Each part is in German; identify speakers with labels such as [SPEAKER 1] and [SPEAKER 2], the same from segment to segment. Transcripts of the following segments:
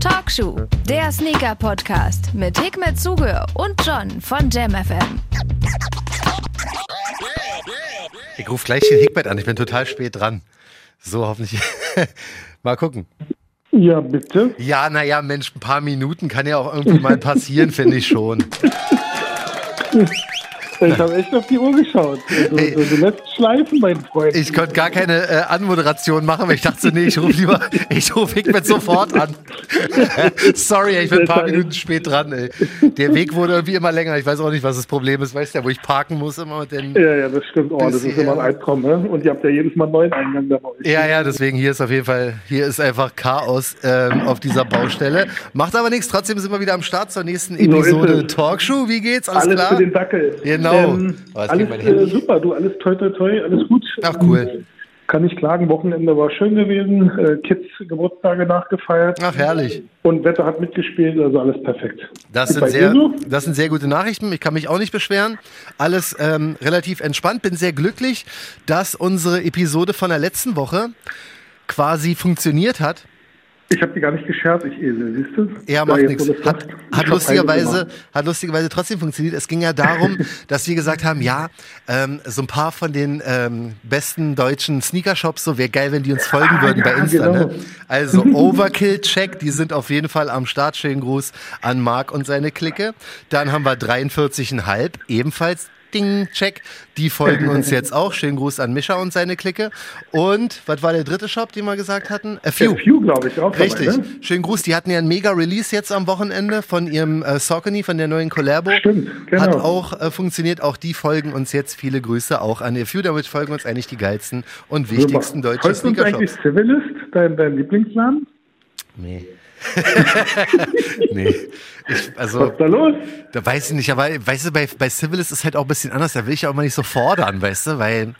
[SPEAKER 1] Talkshow, der Sneaker-Podcast mit Hikmet Zuge und John von JamFM.
[SPEAKER 2] Ich rufe gleich den Hikmet an, ich bin total spät dran. So, hoffentlich. mal gucken.
[SPEAKER 3] Ja, bitte.
[SPEAKER 2] Ja, naja, Mensch, ein paar Minuten kann ja auch irgendwie mal passieren, finde ich schon.
[SPEAKER 3] Ich habe echt auf die Uhr geschaut. Du,
[SPEAKER 2] Hey.
[SPEAKER 3] du, du lässt schleifen, mein Freund.
[SPEAKER 2] Ich konnte gar keine äh, Anmoderation machen, weil ich dachte, nee, ich rufe lieber, ich rufe Hikmet sofort an. Sorry, ich bin ein paar Minuten spät dran, ey. Der Weg wurde irgendwie immer länger. Ich weiß auch nicht, was das Problem ist. Weißt du ja, wo ich parken muss immer mit den.
[SPEAKER 3] ja, ja, das stimmt. Oh, das ist immer ein. Albtraum, ne? Und ihr habt ja jedes Mal einen neuen Eingang da bei euch.
[SPEAKER 2] Ja, ja, deswegen hier ist auf jeden Fall, hier ist einfach Chaos ähm, auf dieser Baustelle. Macht aber nichts, trotzdem sind wir wieder am Start zur nächsten Episode. Talkshow. Wie geht's? Alles,
[SPEAKER 3] Alles
[SPEAKER 2] klar?
[SPEAKER 3] für den Dackel.
[SPEAKER 2] Genau.
[SPEAKER 3] Ähm,
[SPEAKER 2] Oh,
[SPEAKER 3] alles äh, super, du, alles toi toi toi, alles gut.
[SPEAKER 2] Ach, cool.
[SPEAKER 3] Ähm, Kann nicht klagen, Wochenende war schön gewesen, äh, Kids Geburtstage nachgefeiert.
[SPEAKER 2] Ach, herrlich.
[SPEAKER 3] Und Wetter hat mitgespielt, also alles perfekt.
[SPEAKER 2] Das sind, sehr,
[SPEAKER 3] so?
[SPEAKER 2] das sind sehr gute Nachrichten. Ich kann mich auch nicht beschweren. Alles ähm, relativ entspannt. Bin sehr glücklich, dass unsere Episode von der letzten Woche quasi funktioniert hat.
[SPEAKER 3] Ich habe die gar nicht geschert, ich Esel, siehst du?
[SPEAKER 2] Ja, macht nichts. Hat, hat, lustigerweise, hat lustigerweise trotzdem funktioniert. Es ging ja darum, dass wir gesagt haben, ja, ähm, so ein paar von den ähm, besten deutschen Sneakershops, so wäre geil, wenn die uns folgen
[SPEAKER 3] Ah,
[SPEAKER 2] würden bei Insta.
[SPEAKER 3] genau.
[SPEAKER 2] Ne? Also Overkill-Check, die sind auf jeden Fall am Start. Schönen Gruß an Marc und seine Clique. Dann haben wir 43,5, ebenfalls Ding, check. Die folgen uns jetzt auch. Schönen Gruß an Mischa und seine Clique. Und was war der dritte Shop, den wir gesagt hatten? A Few.
[SPEAKER 3] gemacht. Few, glaube ich, auch
[SPEAKER 2] Richtig.
[SPEAKER 3] dabei, ne?
[SPEAKER 2] Schönen Gruß. Die hatten ja ein mega Release jetzt am Wochenende von ihrem äh, Saucony, von der neuen Collabo.
[SPEAKER 3] Stimmt, genau.
[SPEAKER 2] Hat auch äh, funktioniert. Auch die folgen uns jetzt. Viele Grüße auch an A Few. Damit folgen uns eigentlich die geilsten und wichtigsten
[SPEAKER 3] Super.
[SPEAKER 2] deutschen
[SPEAKER 3] uns eigentlich
[SPEAKER 2] Sneakershops.
[SPEAKER 3] Civilist, dein, dein Lieblingsladen?
[SPEAKER 2] Nee. nee. Ich,
[SPEAKER 3] Was
[SPEAKER 2] also,
[SPEAKER 3] ist da los?
[SPEAKER 2] da weiß ich nicht, aber weißt du, bei, bei Civilist ist halt auch ein bisschen anders. Da will ich auch mal nicht so fordern, weißt du, weil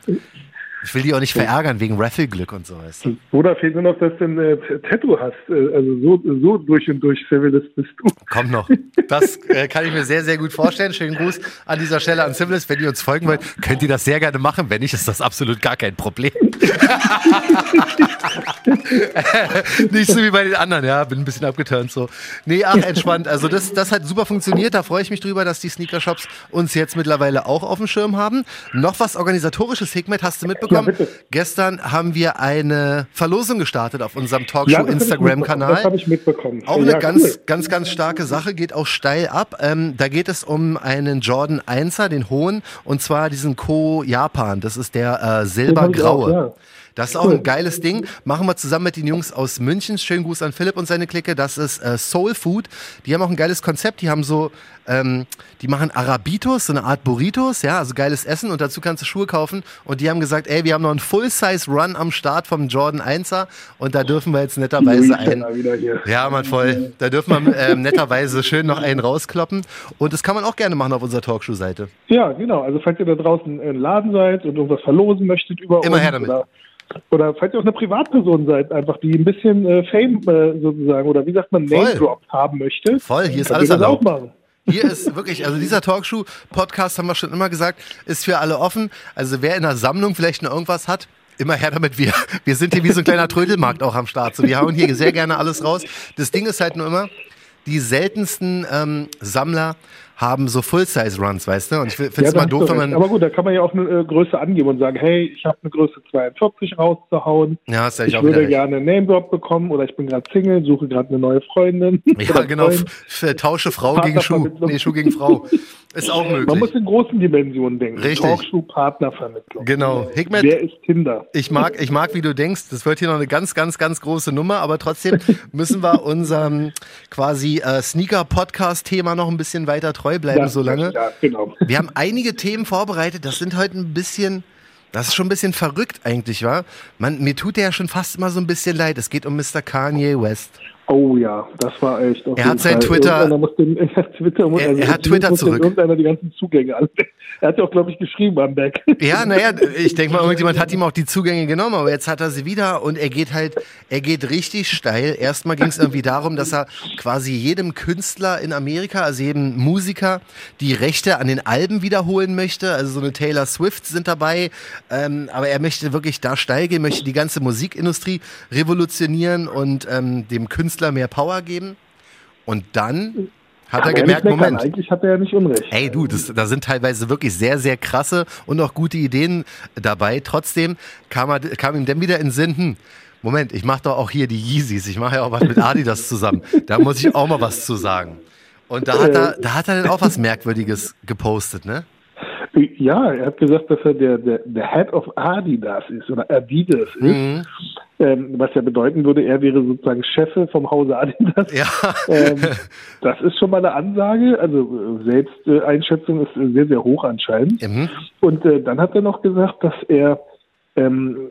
[SPEAKER 2] ich will die auch nicht verärgern wegen Raffle-Glück und so, weißt du.
[SPEAKER 3] Oder fehlt nur noch, dass du ein äh, Tattoo hast. Äh, also so, so durch und durch Civilist bist du.
[SPEAKER 2] Kommt noch. Das äh, kann ich mir sehr, sehr gut vorstellen. Schönen Gruß an dieser Stelle an Civilist. Wenn ihr uns folgen wollt, könnt ihr das sehr gerne machen. Wenn nicht, ist das absolut gar kein Problem. nicht so wie bei den anderen, ja. Bin ein bisschen abgeturnt so. Nee, ach, entspannt. Also das, das hat super funktioniert. Da freue ich mich drüber, dass die Sneaker-Shops uns jetzt mittlerweile auch auf dem Schirm haben. Noch was organisatorisches, Hikmet, hast du mitbekommen?
[SPEAKER 3] Ja, bitte.
[SPEAKER 2] Gestern haben wir eine Verlosung gestartet auf unserem
[SPEAKER 3] mitbekommen.
[SPEAKER 2] Talkshow-Instagram-Kanal.
[SPEAKER 3] Das habe ich mitbekommen.
[SPEAKER 2] Auch eine
[SPEAKER 3] ja,
[SPEAKER 2] ganz,
[SPEAKER 3] cool.
[SPEAKER 2] ganz, ganz starke Sache, geht auch steil ab. Ähm, da geht es um einen Jordan 1er, den hohen, und zwar diesen Co Japan. Das ist der äh, silbergraue. Das ist auch ein geiles Ding. Machen wir zusammen mit den Jungs aus München. Schönen Gruß an Philipp und seine Clique. Das ist äh, Soul Food. Die haben auch ein geiles Konzept. Die haben so, ähm, die machen Arabitos, so eine Art Burritos, ja, also geiles Essen und dazu kannst du Schuhe kaufen. Und die haben gesagt, ey, wir haben noch einen Full-Size-Run am Start vom Jordan 1er und da dürfen wir jetzt netterweise ein,
[SPEAKER 3] Louis wieder hier.
[SPEAKER 2] ja, man voll. Da dürfen wir ähm, netterweise schön noch einen rauskloppen. Und das kann man auch gerne machen auf unserer Talkshow-Seite.
[SPEAKER 3] Ja, genau. Also falls ihr da draußen im Laden seid und irgendwas verlosen möchtet über
[SPEAKER 2] Immer
[SPEAKER 3] uns
[SPEAKER 2] her damit.
[SPEAKER 3] Oder, oder falls ihr auch eine Privatperson seid, einfach die ein bisschen äh, Fame äh, sozusagen oder wie sagt man. Name Drop haben möchte.
[SPEAKER 2] Voll, hier ist alles erlaubt. Hier ist wirklich, also dieser Talkshow-Podcast, haben wir schon immer gesagt, ist für alle offen. Also wer in der Sammlung vielleicht noch irgendwas hat, immer her damit. Wir, wir sind hier wie so ein kleiner Trödelmarkt auch am Start. So, wir hauen hier sehr gerne alles raus. Das Ding ist halt nur immer, die seltensten ähm, Sammler haben so Full-Size-Runs, weißt du? Und ich finde es
[SPEAKER 3] Ja,
[SPEAKER 2] immer doof, wenn man.
[SPEAKER 3] Aber gut, da kann man ja auch eine äh, Größe angeben und sagen, hey, ich habe eine Größe 42 rauszuhauen.
[SPEAKER 2] Ja, hast ja
[SPEAKER 3] Ich
[SPEAKER 2] auch
[SPEAKER 3] würde gerne einen Name Drop bekommen oder ich bin gerade Single, suche gerade eine neue Freundin.
[SPEAKER 2] Ja, genau.
[SPEAKER 3] Freund.
[SPEAKER 2] F- Tausche Frau gegen Schuh.
[SPEAKER 3] Partnervermittlung.
[SPEAKER 2] Nee, Schuh gegen Frau. Ist auch
[SPEAKER 3] Man
[SPEAKER 2] möglich.
[SPEAKER 3] muss in großen Dimensionen denken.
[SPEAKER 2] Richtig.
[SPEAKER 3] Talkshow-Partnervermittlung.
[SPEAKER 2] Genau. Hikmet,
[SPEAKER 3] Wer ist Tinder?
[SPEAKER 2] Ich mag, ich mag, wie du denkst. Das wird hier noch eine ganz, ganz, ganz große Nummer, aber trotzdem müssen wir unserem quasi äh, Sneaker-Podcast-Thema noch ein bisschen weiter treu bleiben,
[SPEAKER 3] Ja,
[SPEAKER 2] solange.
[SPEAKER 3] Ja, genau.
[SPEAKER 2] Wir haben einige Themen vorbereitet. Das sind heute ein bisschen, das ist schon ein bisschen verrückt eigentlich, wa? Man, mir tut der ja schon fast immer so ein bisschen leid. Es geht um Mr. Kanye West.
[SPEAKER 3] Oh ja, das war echt.
[SPEAKER 2] er hat sein Twitter.
[SPEAKER 3] Den, er hat Twitter,
[SPEAKER 2] er, er hat Twitter zurück.
[SPEAKER 3] Irgendeiner die ganzen Zugänge. Er hat ja auch, glaube ich, geschrieben am Back.
[SPEAKER 2] Ja, naja, ich denke mal, irgendjemand hat ihm auch die Zugänge genommen, aber jetzt hat er sie wieder und er geht halt, er geht richtig steil. Erstmal ging es irgendwie darum, dass er quasi jedem Künstler in Amerika, also jedem Musiker, die Rechte an den Alben wiederholen möchte. Also so eine Taylor Swift sind dabei, ähm, aber er möchte wirklich da steil gehen, möchte die ganze Musikindustrie revolutionieren und ähm, dem Künstler mehr Power geben. Und dann hat er gemerkt, Moment.
[SPEAKER 3] Eigentlich hat er ja nicht unrecht.
[SPEAKER 2] Ey, du, das, da sind teilweise wirklich sehr, sehr krasse und auch gute Ideen dabei. Trotzdem kam, er, kam ihm dann wieder in den Sinn, hm, Moment, ich mache doch auch hier die Yeezys. Ich mache ja auch was mit Adidas zusammen. Da muss ich auch mal was zu sagen. Und da hat er, da hat er dann auch was Merkwürdiges gepostet, ne?
[SPEAKER 3] Ja, er hat gesagt, dass er der, der, der Head of Adidas ist oder Adidas ist. Mhm. Ähm, was ja bedeuten würde, er wäre sozusagen Chef vom Hause Adidas. Ja. Ähm, das ist schon mal eine Ansage. Also Selbsteinschätzung ist sehr, sehr hoch anscheinend. Mhm. Und äh, dann hat er noch gesagt, dass er ähm,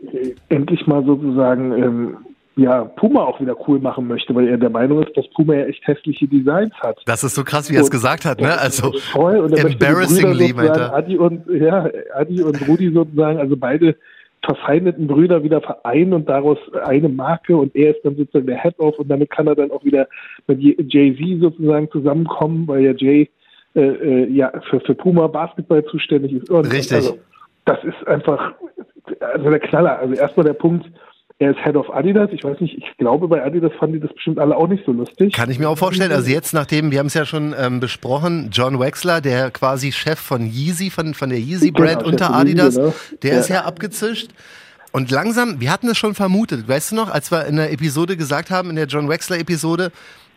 [SPEAKER 3] endlich mal sozusagen ähm, ja, Puma auch wieder cool machen möchte, weil er der Meinung ist, dass Puma ja echt hässliche Designs hat.
[SPEAKER 2] Das ist so krass, wie er es gesagt hat, ne? Also
[SPEAKER 3] voll. Und embarrassingly, meint er. Adi und, ja, Adi und Rudi sozusagen, also beide verfeindeten Brüder wieder vereinen und daraus eine Marke und er ist dann sozusagen der Head-Off und damit kann er dann auch wieder mit Jay-Z sozusagen zusammenkommen, weil ja Jay äh, äh, ja für, für Puma Basketball zuständig ist.
[SPEAKER 2] Und Richtig. Also,
[SPEAKER 3] das ist einfach also der Knaller. Also erstmal der Punkt, er ist Head of Adidas. Ich weiß nicht, ich glaube, bei Adidas fanden die das bestimmt alle auch nicht so lustig.
[SPEAKER 2] Kann ich mir auch vorstellen. Also jetzt, nachdem, wir haben es ja schon ähm, besprochen, John Wexler, der quasi Chef von Yeezy, von, von der Yeezy-Brand genau, unter Adidas, Yeezy, ne? der ja. ist ja abgezischt. Und langsam, wir hatten es schon vermutet, weißt du noch, als wir in der Episode gesagt haben, in der John Wexler-Episode,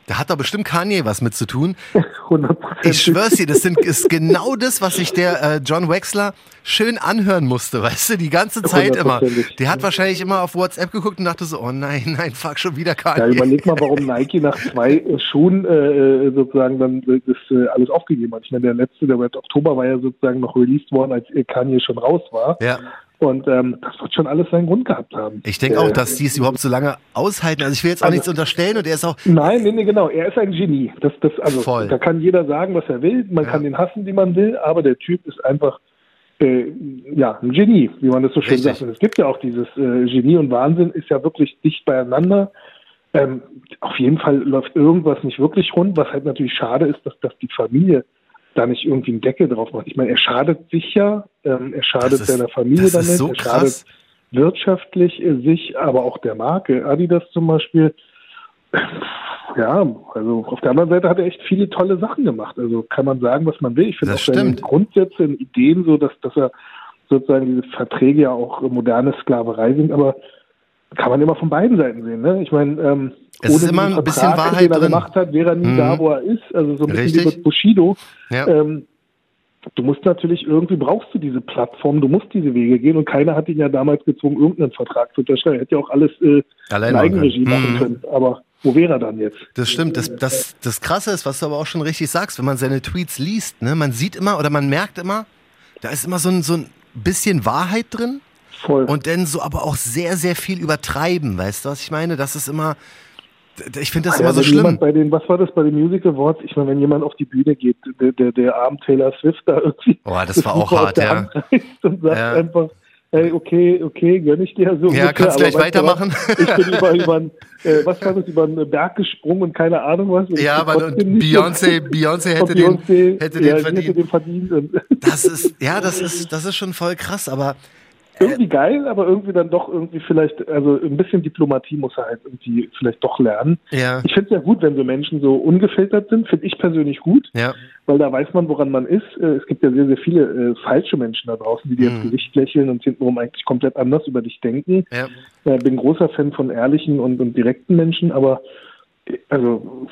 [SPEAKER 2] da hat doch bestimmt Kanye was mit zu tun. 100%. Ich schwör's dir, das sind, ist genau das, was sich der äh, John Wexler schön anhören musste, weißt du, die ganze Zeit immer. Der hat wahrscheinlich immer auf WhatsApp geguckt und dachte so, oh nein, nein, fuck, schon wieder Kanye. Ja,
[SPEAKER 3] überleg mal, warum Nike nach zwei Schuhen äh, sozusagen dann das äh, alles aufgegeben hat. Ich meine, der letzte, der Red Oktober war ja sozusagen noch released worden, als Kanye schon raus war.
[SPEAKER 2] Ja.
[SPEAKER 3] Und ähm, das wird schon alles seinen Grund gehabt haben.
[SPEAKER 2] Ich denke auch, dass die es überhaupt so lange aushalten. Also ich will jetzt auch also, nichts unterstellen und er ist auch.
[SPEAKER 3] Nein, nee, nee, genau. Er ist ein Genie. Das, das, also, Voll. Da kann jeder sagen, was er will. Man ja. kann ihn hassen, wie man will, aber der Typ ist einfach äh, ja, ein Genie, wie man das so schön Richtig. sagt. Und es gibt ja auch dieses äh, Genie und Wahnsinn ist ja wirklich dicht beieinander. Ähm, auf jeden Fall läuft irgendwas nicht wirklich rund, was halt natürlich schade ist, dass, dass die Familie da nicht irgendwie einen Deckel drauf macht. Ich meine, er schadet sich ja, ähm, er schadet ist, seiner Familie damit, so er schadet wirtschaftlich äh, sich, aber auch der Marke Adidas zum Beispiel. Ja, also auf der anderen Seite hat er echt viele tolle Sachen gemacht. Also kann man sagen, was man will. Ich finde auch seine Grundsätze und Ideen so, dass, dass er sozusagen diese Verträge ja auch moderne Sklaverei sind, aber kann man immer von beiden Seiten sehen. Ne? Ich meine, ähm,
[SPEAKER 2] es ohne ist immer ein Vertrag, bisschen Wahrheit
[SPEAKER 3] den er
[SPEAKER 2] drin.
[SPEAKER 3] gemacht hat, wäre er nie mhm. da, wo er ist. Also so ein bisschen Richtig. wie mit Bushido. Ja. Ähm, du musst natürlich irgendwie brauchst du diese Plattform, du musst diese Wege gehen und keiner hat ihn ja damals gezwungen, irgendeinen Vertrag zu unterschreiben. Er hätte ja auch alles äh, in Eigenregie machen mhm. können. Aber wo wäre er dann jetzt?
[SPEAKER 2] Das stimmt. Das, das, das Krasse ist, was du aber auch schon richtig sagst, wenn man seine Tweets liest, ne, man sieht immer oder man merkt immer, da ist immer so ein, so ein bisschen Wahrheit drin. Voll. Und dann so aber auch sehr, sehr viel übertreiben, weißt du, was ich meine? Das ist immer, ich finde das ja, immer so schlimm.
[SPEAKER 3] Bei den, was war das bei den Music Awards? Ich meine, wenn jemand auf die Bühne geht, der, der, der arm Taylor Swift da irgendwie.
[SPEAKER 2] Oh, das, das war auch hart, ja.
[SPEAKER 3] Und sagt ja. einfach, ey, okay, okay, gönn ich dir so.
[SPEAKER 2] Ja, kannst du gleich weitermachen.
[SPEAKER 3] Was, ich bin über, über äh, was war das, über einen Berg gesprungen und keine Ahnung was.
[SPEAKER 2] Ja, weil Beyoncé, Beyoncé hätte, Beyoncé, den, hätte, ja, den verdient. hätte den verdient. Das ist, ja, das ist, das ist schon voll krass, aber
[SPEAKER 3] irgendwie geil, aber irgendwie dann doch irgendwie vielleicht, also ein bisschen Diplomatie muss er halt irgendwie vielleicht doch lernen.
[SPEAKER 2] Ja.
[SPEAKER 3] Ich finde es ja gut, wenn so Menschen so ungefiltert sind, finde ich persönlich gut,
[SPEAKER 2] ja.
[SPEAKER 3] weil da weiß man, woran man ist. Äh, es gibt ja sehr, sehr viele äh, falsche Menschen da draußen, die dir mhm. ins Gesicht lächeln und hintenrum eigentlich komplett anders über dich denken.
[SPEAKER 2] Ja.
[SPEAKER 3] Äh, bin großer Fan von ehrlichen und, und direkten Menschen, aber äh, also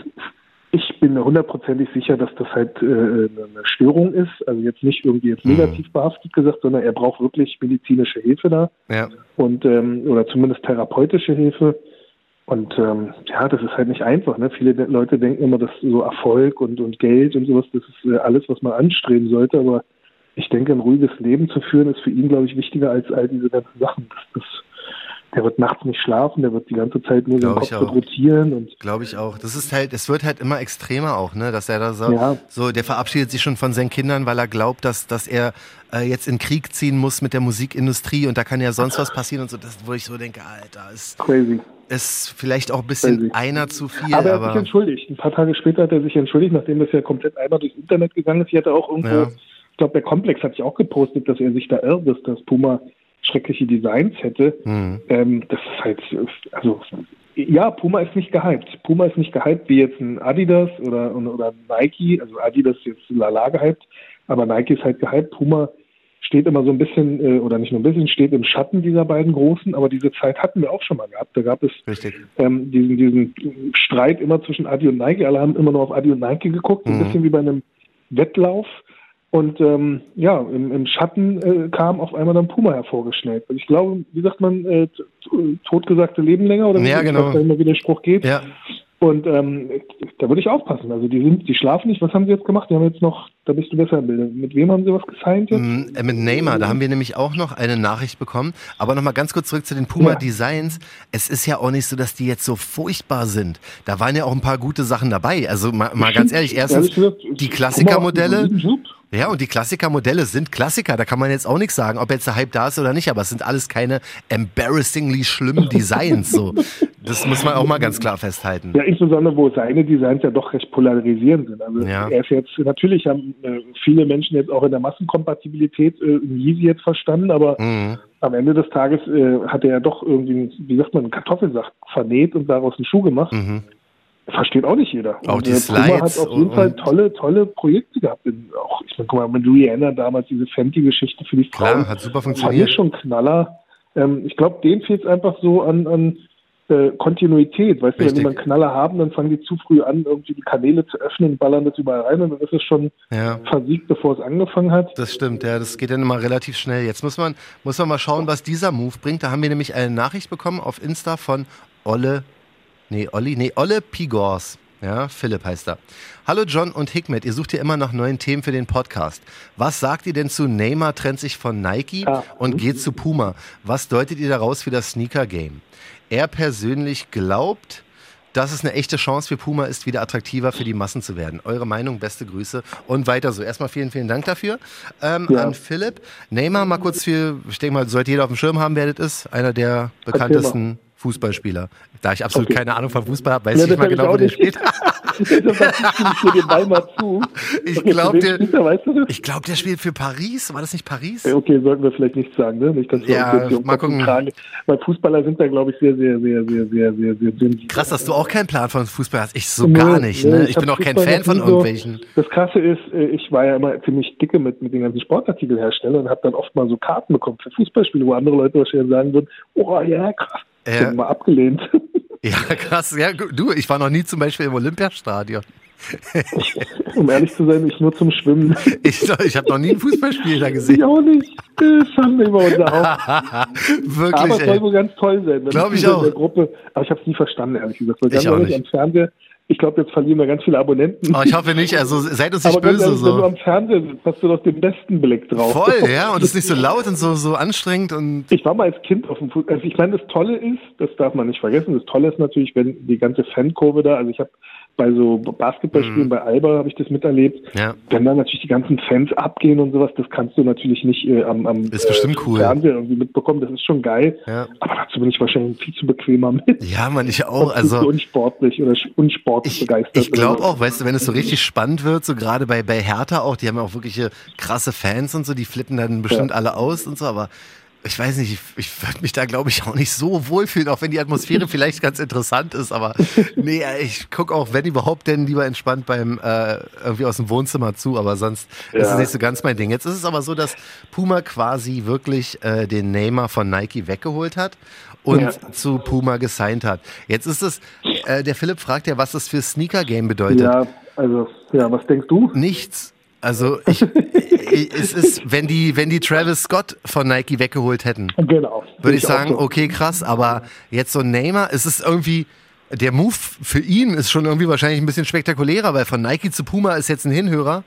[SPEAKER 3] ich bin mir hundertprozentig sicher, dass das halt äh, eine Störung ist. Also jetzt nicht irgendwie jetzt mhm. negativ behaftet gesagt, sondern er braucht wirklich medizinische Hilfe da.
[SPEAKER 2] Ja.
[SPEAKER 3] Und ähm, oder zumindest therapeutische Hilfe. Und ähm, ja, das ist halt nicht einfach. Ne? Viele Leute denken immer, dass so Erfolg und, und Geld und sowas, das ist äh, alles, was man anstreben sollte. Aber ich denke, ein ruhiges Leben zu führen, ist für ihn, glaube ich, wichtiger als all diese ganzen Sachen. Das, das der wird nachts nicht schlafen, der wird die ganze Zeit nur den Kopf rotieren.
[SPEAKER 2] Glaube ich auch. Das ist halt, es wird halt immer extremer auch, ne? Dass er da so, ja. so, der verabschiedet sich schon von seinen Kindern, weil er glaubt, dass, dass er äh, jetzt in Krieg ziehen muss mit der Musikindustrie und da kann ja sonst was passieren und so, das, wo ich so denke, Alter, ist.
[SPEAKER 3] Crazy.
[SPEAKER 2] Ist vielleicht auch ein bisschen Crazy. einer zu viel.
[SPEAKER 3] Aber er hat sich entschuldigt. Ein paar Tage später hat er sich entschuldigt, nachdem das ja komplett einmal durchs Internet gegangen ist. Ich hatte auch irgendwo, ja. ich glaube, der Komplex hat sich auch gepostet, dass er sich da irrt, dass das Puma schreckliche Designs hätte. Mhm. Ähm, das ist halt, also ja, Puma ist nicht gehypt. Puma ist nicht gehypt wie jetzt ein Adidas oder, oder Nike. Also Adidas ist jetzt lala gehypt, aber Nike ist halt gehypt. Puma steht immer so ein bisschen, äh, oder nicht nur ein bisschen, steht im Schatten dieser beiden Großen, aber diese Zeit hatten wir auch schon mal gehabt. Da gab es ähm, diesen, diesen Streit immer zwischen Adi und Nike. Alle haben immer nur auf Adi und Nike geguckt, mhm. ein bisschen wie bei einem Wettlauf. Und ähm, ja, im, im Schatten äh, kam auf einmal dann Puma hervorgeschnellt. Und ich glaube, wie sagt man, äh, totgesagte Leben länger oder wie
[SPEAKER 2] ja, genau.
[SPEAKER 3] da immer wieder Spruch geht. Ja. Und ähm, da würde ich aufpassen. Also die sind, die schlafen nicht. Was haben sie jetzt gemacht? Die haben jetzt noch, da bist du besser im Bilde. Mit wem haben sie was gesigned jetzt? Mm,
[SPEAKER 2] äh, mit Neymar, da haben wir nämlich auch noch eine Nachricht bekommen. Aber nochmal ganz kurz zurück zu den Puma ja. Designs. Es ist ja auch nicht so, dass die jetzt so furchtbar sind. Da waren ja auch ein paar gute Sachen dabei. Also mal, mal ganz ehrlich, erstens die Klassikermodelle. Ja, und die Klassikermodelle sind Klassiker. Da kann man jetzt auch nichts sagen, ob jetzt der Hype da ist oder nicht. Aber es sind alles keine embarrassingly schlimmen Designs. So. Das muss man auch mal ganz klar festhalten.
[SPEAKER 3] Ja, insbesondere, wo seine Designs ja doch recht polarisierend sind. Also ja. er ist jetzt, natürlich haben äh, viele Menschen jetzt auch in der Massenkompatibilität äh, Yeezy jetzt verstanden, aber mhm. am Ende des Tages äh, hat er ja doch irgendwie, wie sagt man, einen Kartoffelsack vernäht und daraus einen Schuh gemacht. Mhm. Versteht auch nicht jeder.
[SPEAKER 2] Auch und, die Slides. Puma
[SPEAKER 3] hat auf jeden Fall tolle, tolle Projekte gehabt. Auch, ich meine, guck mal, mit Rihanna damals diese Fenty-Geschichte für die Frauen.
[SPEAKER 2] Klar, hat super funktioniert.
[SPEAKER 3] War schon Knaller. Ähm, ich glaube, denen fehlt es einfach so an, an äh, Kontinuität. Weißt Richtig. du, wenn die mal einen Knaller haben, dann fangen die zu früh an, irgendwie die Kanäle zu öffnen, ballern das überall rein und dann ist es schon ja. versiegt, bevor es angefangen hat.
[SPEAKER 2] Das stimmt, ja, das geht dann immer relativ schnell. Jetzt muss man, muss man mal schauen, was dieser Move bringt. Da haben wir nämlich eine Nachricht bekommen auf Insta von Olle, nee, Olli, nee, Olle Pigors. Ja, Philipp heißt er. Hallo John und Hikmet, ihr sucht ja immer nach neuen Themen für den Podcast. Was sagt ihr denn zu Neymar trennt sich von Nike ah. und geht zu Puma? Was deutet ihr daraus für das Sneaker-Game? er persönlich glaubt, dass es eine echte Chance für Puma ist, wieder attraktiver für die Massen zu werden. Eure Meinung, beste Grüße und weiter so. Erstmal vielen, vielen Dank dafür ähm, ja. an Philipp. Neymar mal kurz für, ich denke mal, sollte jeder auf dem Schirm haben, wer das ist. Einer der bekanntesten Fußballspieler. Da ich absolut okay. keine Ahnung von Fußball habe, weiß ja, ich mal genau, wo der spielt. ich glaube, der, weißt du ich glaub, der spielt für Paris. War das nicht Paris?
[SPEAKER 3] Okay, sollten wir vielleicht nicht sagen, ne? Nicht,
[SPEAKER 2] dass ja, mal gucken.
[SPEAKER 3] Weil Fußballer sind da, glaube ich, sehr, sehr, sehr, sehr, sehr, sehr, sehr dünn.
[SPEAKER 2] Krass, dass du auch keinen Plan von Fußball hast. Ich so nee, gar nicht. Ne? Ich, ich bin auch kein Fan von irgendwelchen.
[SPEAKER 3] So, das Krasse ist, äh, ich war ja immer ziemlich dicke mit, mit den ganzen Sportartikelherstellern und habe dann oft mal so Karten bekommen für Fußballspiele, wo andere Leute wahrscheinlich sagen würden, oh ja, krass. Ich mal abgelehnt.
[SPEAKER 2] Ja, krass. Ja, du, ich war noch nie zum Beispiel im Olympiastadion.
[SPEAKER 3] um ehrlich zu sein, ich nur zum Schwimmen.
[SPEAKER 2] Ich, ich habe noch nie ein Fußballspiel da gesehen.
[SPEAKER 3] Ich auch nicht. Schande über unser
[SPEAKER 2] Haus. Wirklich,
[SPEAKER 3] Aber es soll wohl ganz toll sein.
[SPEAKER 2] Glaube ich auch.
[SPEAKER 3] Gruppe, aber ich habe es nie verstanden, ehrlich gesagt. Weil ich auch nicht. Am Fernseher ich glaube, jetzt verlieren wir ganz viele Abonnenten.
[SPEAKER 2] Oh, ich hoffe nicht, also seid uns nicht Aber böse.
[SPEAKER 3] Ehrlich, so. Wenn du am Fernsehen sitzt, hast du doch den besten Blick drauf.
[SPEAKER 2] Voll, ja, und es ist nicht so laut und so, so anstrengend. und.
[SPEAKER 3] Ich war mal als Kind auf dem Fußball. Also ich meine, das Tolle ist, das darf man nicht vergessen, das Tolle ist natürlich, wenn die ganze Fankurve da, also ich habe bei so Basketballspielen mhm. bei Alba habe ich das miterlebt. Ja. Wenn dann natürlich die ganzen Fans abgehen und sowas, das kannst du natürlich nicht äh, am, am
[SPEAKER 2] ist bestimmt
[SPEAKER 3] äh,
[SPEAKER 2] cool.
[SPEAKER 3] Fernseher irgendwie mitbekommen. Das ist schon geil. Ja. Aber dazu bin ich wahrscheinlich viel zu bequemer mit.
[SPEAKER 2] Ja, man, ich auch. Also
[SPEAKER 3] unsportlich oder unsportlich
[SPEAKER 2] ich,
[SPEAKER 3] begeistert.
[SPEAKER 2] Ich glaube auch, weißt du, wenn es so richtig spannend wird, so gerade bei, bei Hertha auch, die haben ja auch wirkliche krasse Fans und so, die flippen dann bestimmt ja. alle aus und so, aber ich weiß nicht, ich, ich würde mich da, glaube ich, auch nicht so wohlfühlen, auch wenn die Atmosphäre vielleicht ganz interessant ist. Aber nee, ich gucke auch, wenn überhaupt, denn lieber entspannt beim äh, irgendwie aus dem Wohnzimmer zu. Aber sonst ja. ist es nicht so ganz mein Ding. Jetzt ist es aber so, dass Puma quasi wirklich äh, den Neymar von Nike weggeholt hat und ja. zu Puma gesigned hat. Jetzt ist es, äh, der Philipp fragt ja, was das für Sneaker Game bedeutet.
[SPEAKER 3] Ja, also, ja, was denkst du?
[SPEAKER 2] Nichts. Also ich, es ist, wenn die, wenn die Travis Scott von Nike weggeholt hätten,
[SPEAKER 3] genau,
[SPEAKER 2] würde ich, sagen, so. okay, krass, aber jetzt so ein Neymar, es ist irgendwie, der Move für ihn ist schon irgendwie wahrscheinlich ein bisschen spektakulärer, weil von Nike zu Puma ist jetzt ein Hinhörer.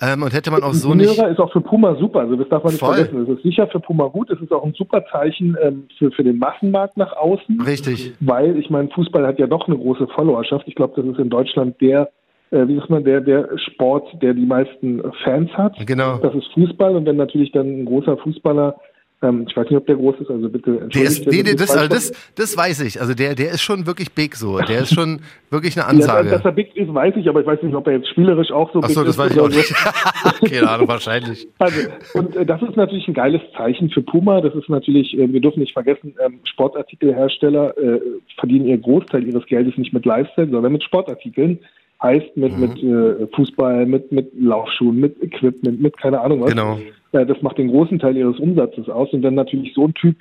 [SPEAKER 2] Ähm, und hätte man auch so
[SPEAKER 3] nicht. ist auch für Puma super. Also das darf man nicht Voll. vergessen. Es ist sicher für Puma gut. Es ist auch ein super Zeichen ähm, für, für den Massenmarkt nach außen.
[SPEAKER 2] Richtig.
[SPEAKER 3] Weil, ich meine, Fußball hat ja doch eine große Followerschaft. Ich glaube, das ist in Deutschland der äh, wie sagt man, der, der Sport, der die meisten Fans hat.
[SPEAKER 2] Genau.
[SPEAKER 3] Das ist Fußball und wenn natürlich dann ein großer Fußballer ähm, ich weiß nicht, ob der groß ist, also bitte
[SPEAKER 2] der ist, nee, nee, das, also das, das weiß ich. Also der, der ist schon wirklich big so. Der ist schon wirklich eine Ansage.
[SPEAKER 3] Ja, dass er big ist, weiß ich, aber ich weiß nicht, ob er jetzt spielerisch auch so
[SPEAKER 2] Ach so,
[SPEAKER 3] big
[SPEAKER 2] das weiß ich auch nicht. Keine Ahnung, wahrscheinlich.
[SPEAKER 3] Also, und äh, das ist natürlich ein geiles Zeichen für Puma. Das ist natürlich, äh, wir dürfen nicht vergessen, ähm, Sportartikelhersteller äh, verdienen ihr Großteil ihres Geldes nicht mit Lifestyle, sondern mit Sportartikeln. Heißt mit, mhm. mit äh, Fußball, mit, mit Laufschuhen, mit Equipment, mit keine Ahnung was.
[SPEAKER 2] Genau.
[SPEAKER 3] Äh, das macht den großen Teil ihres Umsatzes aus. Und wenn natürlich so ein Typ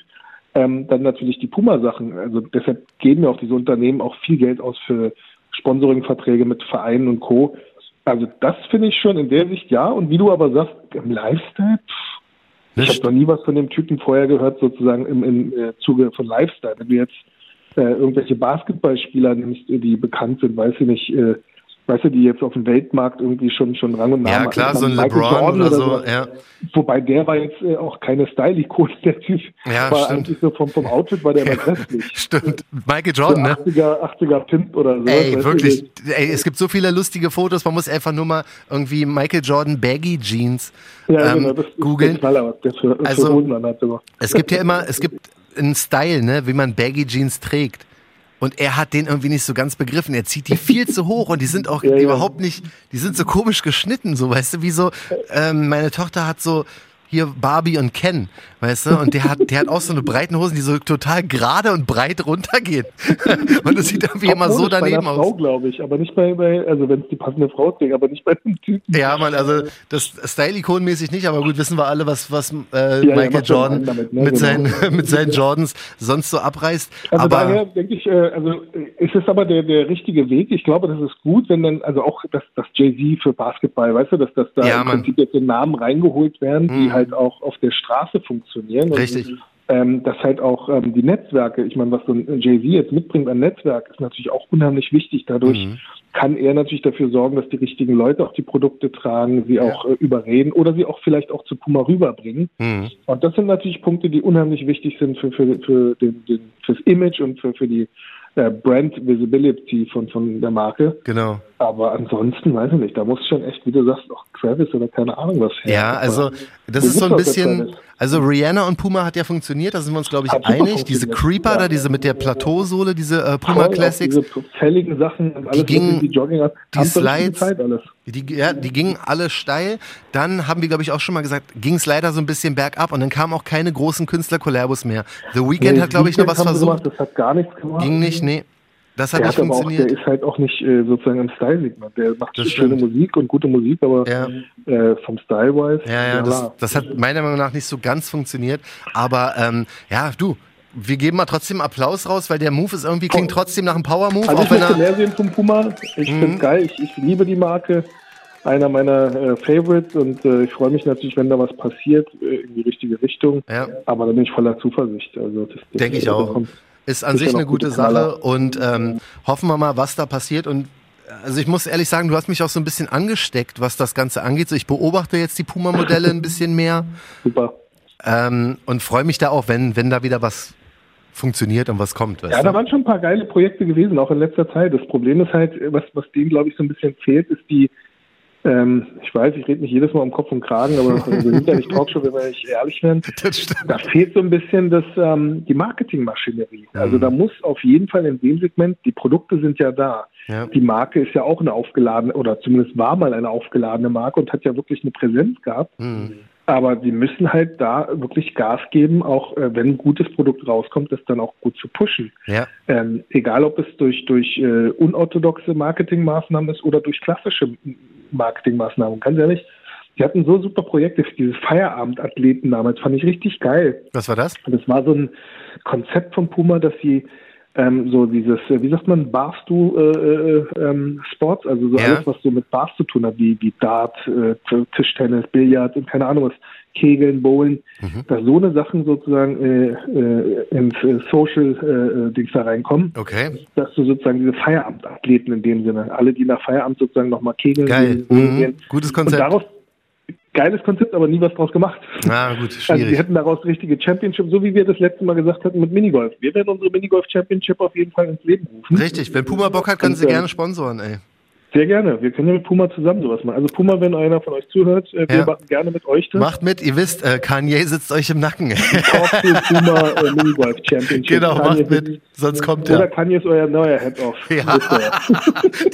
[SPEAKER 3] ähm, dann natürlich die Puma-Sachen, also deshalb geben ja auch diese Unternehmen auch viel Geld aus für Sponsoring-Verträge mit Vereinen und Co. Also das finde ich schon in der Sicht ja. Und wie du aber sagst, im Lifestyle, pff, ich habe noch nie was von dem Typen vorher gehört, sozusagen im, im äh, Zuge von Lifestyle. Wenn du jetzt äh, irgendwelche Basketballspieler nimmst, die bekannt sind, weiß ich nicht, äh, weißt du, die jetzt auf dem Weltmarkt irgendwie schon, schon Rang und
[SPEAKER 2] Namen Ja, klar, so ein LeBron oder, oder so, so, ja.
[SPEAKER 3] Wobei der war jetzt äh, auch keine Style-Ikone, der Typ.
[SPEAKER 2] Ja,
[SPEAKER 3] war
[SPEAKER 2] stimmt.
[SPEAKER 3] eigentlich so vom, vom Outfit war der ja, grässlich.
[SPEAKER 2] Stimmt. Michael Jordan,
[SPEAKER 3] so 80er, ne? 80er Pimp oder so.
[SPEAKER 2] Ey, wirklich. Du, ey, es gibt so viele lustige Fotos, man muss einfach nur mal irgendwie Michael Jordan Baggy Jeans ja, ähm, genau, das googeln.
[SPEAKER 3] Knaller, für,
[SPEAKER 2] also, für Es gibt ja immer, es gibt einen Style, ne, wie man Baggy Jeans trägt. Und er hat den irgendwie nicht so ganz begriffen. Er zieht die viel zu hoch und die sind auch ja, überhaupt nicht, die sind so komisch geschnitten, so weißt du, wie so, ähm, meine Tochter hat so, hier Barbie und Ken, weißt du? Und der hat, der hat auch so eine breiten Hosen, die so total gerade und breit runtergehen. und das sieht irgendwie immer so daneben
[SPEAKER 3] bei
[SPEAKER 2] aus.
[SPEAKER 3] Frau, glaube ich, aber nicht bei, bei also wenn es die passende Frau trägt, aber nicht bei dem Typen.
[SPEAKER 2] Ja, man, also das Style-Ikon-mäßig nicht, aber gut, wissen wir alle, was, was äh, ja, Michael ja, Jordan damit, ne? mit, genau. seinen, mit seinen Jordans sonst so abreißt.
[SPEAKER 3] Also
[SPEAKER 2] aber,
[SPEAKER 3] daher denke ich, äh, also ist es aber der, der richtige Weg. Ich glaube, das ist gut, wenn dann, also auch das, das Jay-Z für Basketball, weißt du, dass, dass da ja, im Prinzip jetzt so Namen reingeholt werden, die mhm. halt auch auf der Straße funktionieren.
[SPEAKER 2] Richtig.
[SPEAKER 3] Und, ähm, dass halt auch ähm, die Netzwerke, ich meine, was so ein Jay-Z jetzt mitbringt an Netzwerk, ist natürlich auch unheimlich wichtig. Dadurch mhm. kann er natürlich dafür sorgen, dass die richtigen Leute auch die Produkte tragen, sie auch äh, überreden oder sie auch vielleicht auch zu Puma rüberbringen. Mhm. Und das sind natürlich Punkte, die unheimlich wichtig sind für, für, für den, den, fürs Image und für, für die äh, Brand Visibility von, von der Marke.
[SPEAKER 2] Genau.
[SPEAKER 3] Aber ansonsten weiß ich nicht, da muss schon echt, wie du sagst, auch Travis oder keine Ahnung was
[SPEAKER 2] her. Ja, also das ist so ein bisschen, also Rihanna und Puma hat ja funktioniert, da sind wir uns glaube ich hat einig. Diese Creeper ja. da, diese mit der Plateausohle, diese äh, Puma Classics. Diese
[SPEAKER 3] fälligen Sachen und
[SPEAKER 2] alles, die gingen, die Jogging hat,
[SPEAKER 3] die Slides,
[SPEAKER 2] die, ja, die gingen alle steil. Dann haben wir glaube ich auch schon mal gesagt, ging es leider so ein bisschen bergab und dann kamen auch keine großen Künstler-Kollabos mehr. The Weeknd nee, hat glaube ich noch was versucht.
[SPEAKER 3] Gemacht, das hat gar nichts gemacht.
[SPEAKER 2] Ging nicht, nee. Das hat der nicht hat funktioniert.
[SPEAKER 3] Auch, der ist halt auch nicht äh, sozusagen ein Style-Segment. Der macht das schöne stimmt. Musik und gute Musik, aber ja. äh, vom Style-wise.
[SPEAKER 2] Ja, ja, das, das, hat meiner Meinung nach nicht so ganz funktioniert. Aber ähm, ja, du, wir geben mal trotzdem Applaus raus, weil der Move ist irgendwie klingt trotzdem nach einem Power-Move.
[SPEAKER 3] Also ich möchte mehr sehen vom Puma. Ich mhm. finde geil. Ich, ich liebe die Marke einer meiner äh, Favorites und äh, ich freue mich natürlich, wenn da was passiert äh, in die richtige Richtung.
[SPEAKER 2] Ja.
[SPEAKER 3] Aber da bin ich voller Zuversicht. Also
[SPEAKER 2] denke ich auch. Kommt. Ist an sich eine gute Sache und ähm, hoffen wir mal, was da passiert. Und also ich muss ehrlich sagen, du hast mich auch so ein bisschen angesteckt, was das Ganze angeht. So, ich beobachte jetzt die Puma-Modelle ein bisschen mehr.
[SPEAKER 3] Super.
[SPEAKER 2] Ähm, und freue mich da auch, wenn, wenn da wieder was funktioniert und was kommt.
[SPEAKER 3] ja,
[SPEAKER 2] du?
[SPEAKER 3] da waren schon ein paar geile Projekte gewesen, auch in letzter Zeit. Das Problem ist halt, was, was denen, glaube ich, so ein bisschen fehlt, ist die, ähm, ich weiß, ich rede nicht jedes Mal um Kopf und Kragen, aber wir sind ja nicht Talkshow, wenn wir nicht ehrlich werden. Da fehlt so ein bisschen das, ähm, die Marketingmaschinerie. Mhm. Also da muss auf jeden Fall in dem Segment, die Produkte sind ja da. Ja. Die Marke ist ja auch eine aufgeladene, oder zumindest war mal eine aufgeladene Marke und hat ja wirklich eine Präsenz gehabt. Mhm. Aber sie müssen halt da wirklich Gas geben, auch äh, wenn ein gutes Produkt rauskommt, das dann auch gut zu pushen.
[SPEAKER 2] Ja.
[SPEAKER 3] Ähm, egal, ob es durch, durch äh, unorthodoxe Marketingmaßnahmen ist oder durch klassische Marketingmaßnahmen. Ganz ehrlich, die hatten so super Projekte, dieses Feierabendathleten damals, fand ich richtig geil.
[SPEAKER 2] Was war das?
[SPEAKER 3] Das war so ein Konzept von Puma, dass sie ähm, so dieses, äh, wie sagt man, Barstu äh, äh, ähm, Sports, also so ja. alles, was so mit Bars zu tun hat, wie, wie Dart, äh, Tischtennis, Billard und keine Ahnung was, Kegeln, Bowlen, mhm. dass so eine Sachen sozusagen äh, äh, ins äh, Social-Dings äh, da reinkommen.
[SPEAKER 2] Okay.
[SPEAKER 3] Dass du sozusagen diese Feierabend-Athleten in dem Sinne, alle, die nach Feierabend sozusagen nochmal kegeln
[SPEAKER 2] Geil.
[SPEAKER 3] Gehen,
[SPEAKER 2] mhm. Gutes Konzept.
[SPEAKER 3] Und daraus geiles Konzept, aber nie was draus gemacht.
[SPEAKER 2] Na gut, schwierig. Also
[SPEAKER 3] wir hätten daraus richtige Championship, so wie wir das letzte Mal gesagt hatten mit Minigolf. Wir werden unsere Minigolf Championship auf jeden Fall ins Leben rufen.
[SPEAKER 2] Richtig, wenn Puma Bock hat, können sie äh, gerne sponsoren, ey.
[SPEAKER 3] Sehr gerne. Wir können ja mit Puma zusammen sowas machen. Also Puma, wenn einer von euch zuhört, äh, wir machen gerne mit euch
[SPEAKER 2] das. Macht mit, ihr wisst, äh, Kanye sitzt euch im Nacken.
[SPEAKER 3] Puma äh, Minigolf Championship.
[SPEAKER 2] Genau, Kanye macht mit, sonst kommt er.
[SPEAKER 3] Oder Kanye ist euer neuer Head-Off.
[SPEAKER 2] Ja.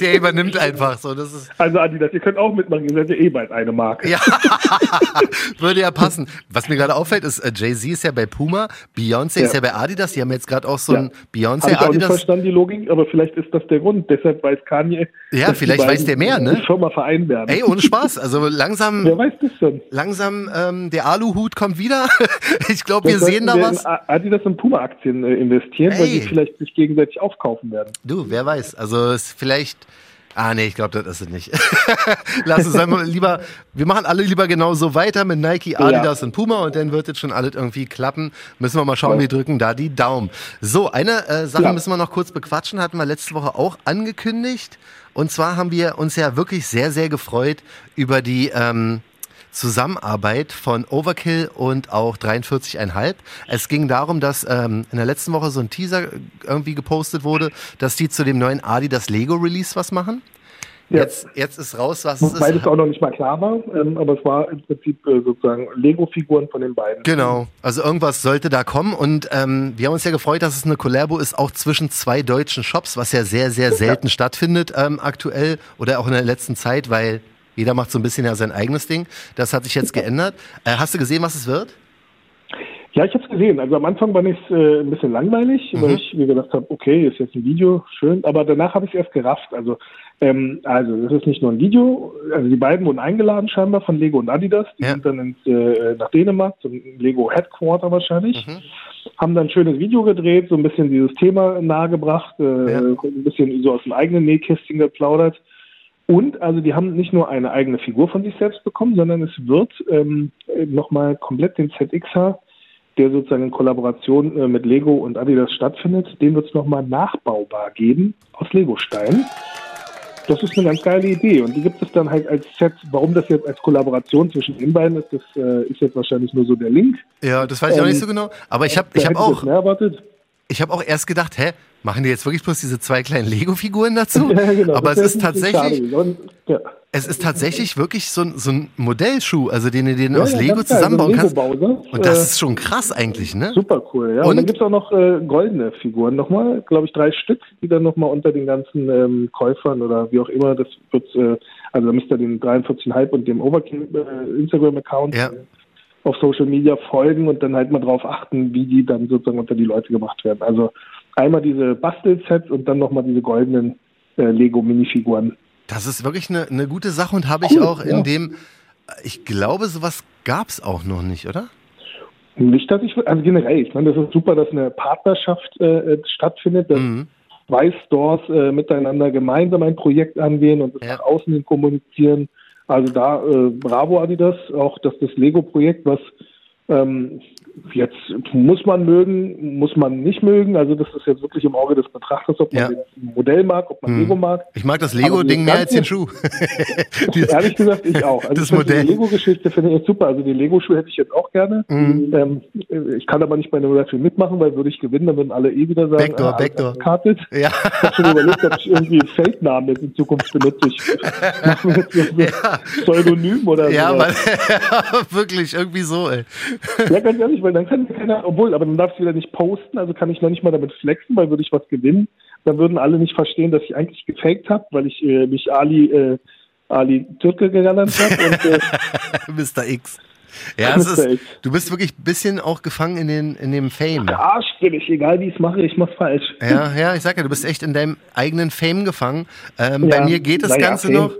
[SPEAKER 2] Der übernimmt einfach so. Das ist
[SPEAKER 3] also Adidas, ihr könnt auch mitmachen, ihr seid ja eh bald eine Marke.
[SPEAKER 2] Ja, würde ja passen. Was mir gerade auffällt, ist, äh, Jay-Z ist ja bei Puma, Beyoncé ja. ist ja bei Adidas, die haben jetzt gerade auch so ein Beyoncé Adidas. Ich
[SPEAKER 3] habe nicht verstanden die Logik, aber vielleicht ist das der Grund. Deshalb weiß Kanye,
[SPEAKER 2] ja, vielleicht weiß der mehr, ne?
[SPEAKER 3] Firma vereinen werden.
[SPEAKER 2] Ey, ohne Spaß. Also langsam.
[SPEAKER 3] Wer weiß das schon?
[SPEAKER 2] Langsam, ähm, der Aluhut kommt wieder. ich glaube, wir sehen da was.
[SPEAKER 3] Adidas und Puma-Aktien äh, investieren, Ey. weil die vielleicht sich gegenseitig aufkaufen werden.
[SPEAKER 2] Du, wer weiß. Also ist vielleicht. Ah, nee, ich glaube, das ist es nicht. Lass uns einmal lieber, wir machen alle lieber genauso weiter mit Nike, Adidas ja. und Puma und dann wird jetzt schon alles irgendwie klappen. Müssen wir mal schauen, ja. wir drücken da die Daumen. So, eine äh, Sache ja. müssen wir noch kurz bequatschen, hatten wir letzte Woche auch angekündigt. Und zwar haben wir uns ja wirklich sehr, sehr gefreut über die ähm, Zusammenarbeit von Overkill und auch 43,5. Es ging darum, dass ähm, in der letzten Woche so ein Teaser irgendwie gepostet wurde, dass die zu dem neuen Adi das Lego Release was machen. Ja. Jetzt, jetzt ist raus, was
[SPEAKER 3] es ist. Weil es auch noch nicht mal klar war, ähm, aber es war im Prinzip äh, sozusagen Lego-Figuren von den beiden.
[SPEAKER 2] Genau, also irgendwas sollte da kommen und ähm, wir haben uns ja gefreut, dass es eine Collabo ist, auch zwischen zwei deutschen Shops, was ja sehr, sehr selten ja. stattfindet ähm, aktuell oder auch in der letzten Zeit, weil jeder macht so ein bisschen ja sein eigenes Ding. Das hat sich jetzt geändert. Äh, hast du gesehen, was es wird?
[SPEAKER 3] Ja, ich habe es gesehen. Also am Anfang war es äh, ein bisschen langweilig, mhm. weil ich mir gedacht habe, okay, ist jetzt ein Video, schön. Aber danach habe ich es erst gerafft. Also ähm, also das ist nicht nur ein Video. Also die beiden wurden eingeladen scheinbar von Lego und Adidas. Die ja. sind dann ins, äh, nach Dänemark zum Lego Headquarter wahrscheinlich. Mhm. Haben dann ein schönes Video gedreht, so ein bisschen dieses Thema nahegebracht, äh, ja. ein bisschen so aus dem eigenen Nähkästchen geplaudert. Und also die haben nicht nur eine eigene Figur von sich selbst bekommen, sondern es wird ähm, nochmal komplett den ZXer der sozusagen in Kollaboration äh, mit Lego und Adidas stattfindet, den wird es nochmal nachbaubar geben aus Lego-Stein. Das ist eine ganz geile Idee und die gibt es dann halt als Set. Warum das jetzt als Kollaboration zwischen den beiden ist, das äh, ist jetzt wahrscheinlich nur so der Link.
[SPEAKER 2] Ja, das weiß ich ähm, auch nicht ähm, so genau. Aber ich habe ich hab auch. Ich habe auch erst gedacht, hä, machen die jetzt wirklich bloß diese zwei kleinen Lego-Figuren dazu? Ja, genau. Aber es ist tatsächlich, ja. es ist tatsächlich wirklich so ein, so ein Modellschuh, also den du den ja, aus Lego zusammenbauen kannst. Und das äh, ist schon krass eigentlich, ne?
[SPEAKER 3] Super cool, ja. Und, Und dann gibt es auch noch äh, goldene Figuren nochmal, glaube ich, drei Stück, die dann nochmal unter den ganzen ähm, Käufern oder wie auch immer, das wird, äh, also da müsst ihr den 43,5 und dem Overkill äh, Instagram-Account ja. Auf Social Media folgen und dann halt mal drauf achten, wie die dann sozusagen unter die Leute gemacht werden. Also einmal diese Bastelsets und dann nochmal diese goldenen äh, Lego-Minifiguren.
[SPEAKER 2] Das ist wirklich eine, eine gute Sache und habe ich cool, auch in ja. dem, ich glaube, sowas gab es auch noch nicht, oder?
[SPEAKER 3] Nicht, dass ich, also generell, ich meine, das ist super, dass eine Partnerschaft äh, stattfindet, dass mhm. zwei Stores äh, miteinander gemeinsam ein Projekt angehen und das ja. nach außen hin kommunizieren. Also da, äh, bravo Adidas, auch dass das Lego-Projekt, was ähm, Jetzt muss man mögen, muss man nicht mögen. Also das ist jetzt wirklich im Auge des Betrachters, ob man ja. ein Modell mag, ob man hm. Lego mag.
[SPEAKER 2] Ich mag das Lego-Ding mehr als den Schuh.
[SPEAKER 3] ehrlich gesagt, ich auch. Also
[SPEAKER 2] das Modell.
[SPEAKER 3] Die Lego-Geschichte finde ich super. Also die Lego-Schuhe hätte ich jetzt auch gerne. Mhm. Ähm, ich kann aber nicht bei einem Dafür mitmachen, weil würde ich gewinnen, dann würden alle eh wieder sagen,
[SPEAKER 2] Backdoor, ah, Backdoor.
[SPEAKER 3] Kartet. Ja. Ich habe schon überlegt, ob ich irgendwie Feldnamen jetzt in Zukunft benutze. Ich mache jetzt so ja. Pseudonym oder
[SPEAKER 2] ja, so. Ja, wirklich, irgendwie so, ey.
[SPEAKER 3] Ja, ganz ehrlich, weil dann kann keiner, obwohl, aber dann darfst du wieder nicht posten, also kann ich noch nicht mal damit flexen, weil würde ich was gewinnen, dann würden alle nicht verstehen, dass ich eigentlich gefaked habe, weil ich äh, mich Ali, äh, Ali Türke genannt habe. Äh,
[SPEAKER 2] Mr. X. Ja, ist, du bist wirklich ein bisschen auch gefangen in, den, in dem Fame.
[SPEAKER 3] Der Arsch bin ich, egal wie ich es mache, ich mach's falsch.
[SPEAKER 2] Ja, ja, ich sag ja, du bist echt in deinem eigenen Fame gefangen. Ähm, ja, bei mir geht das Ganze ja, noch.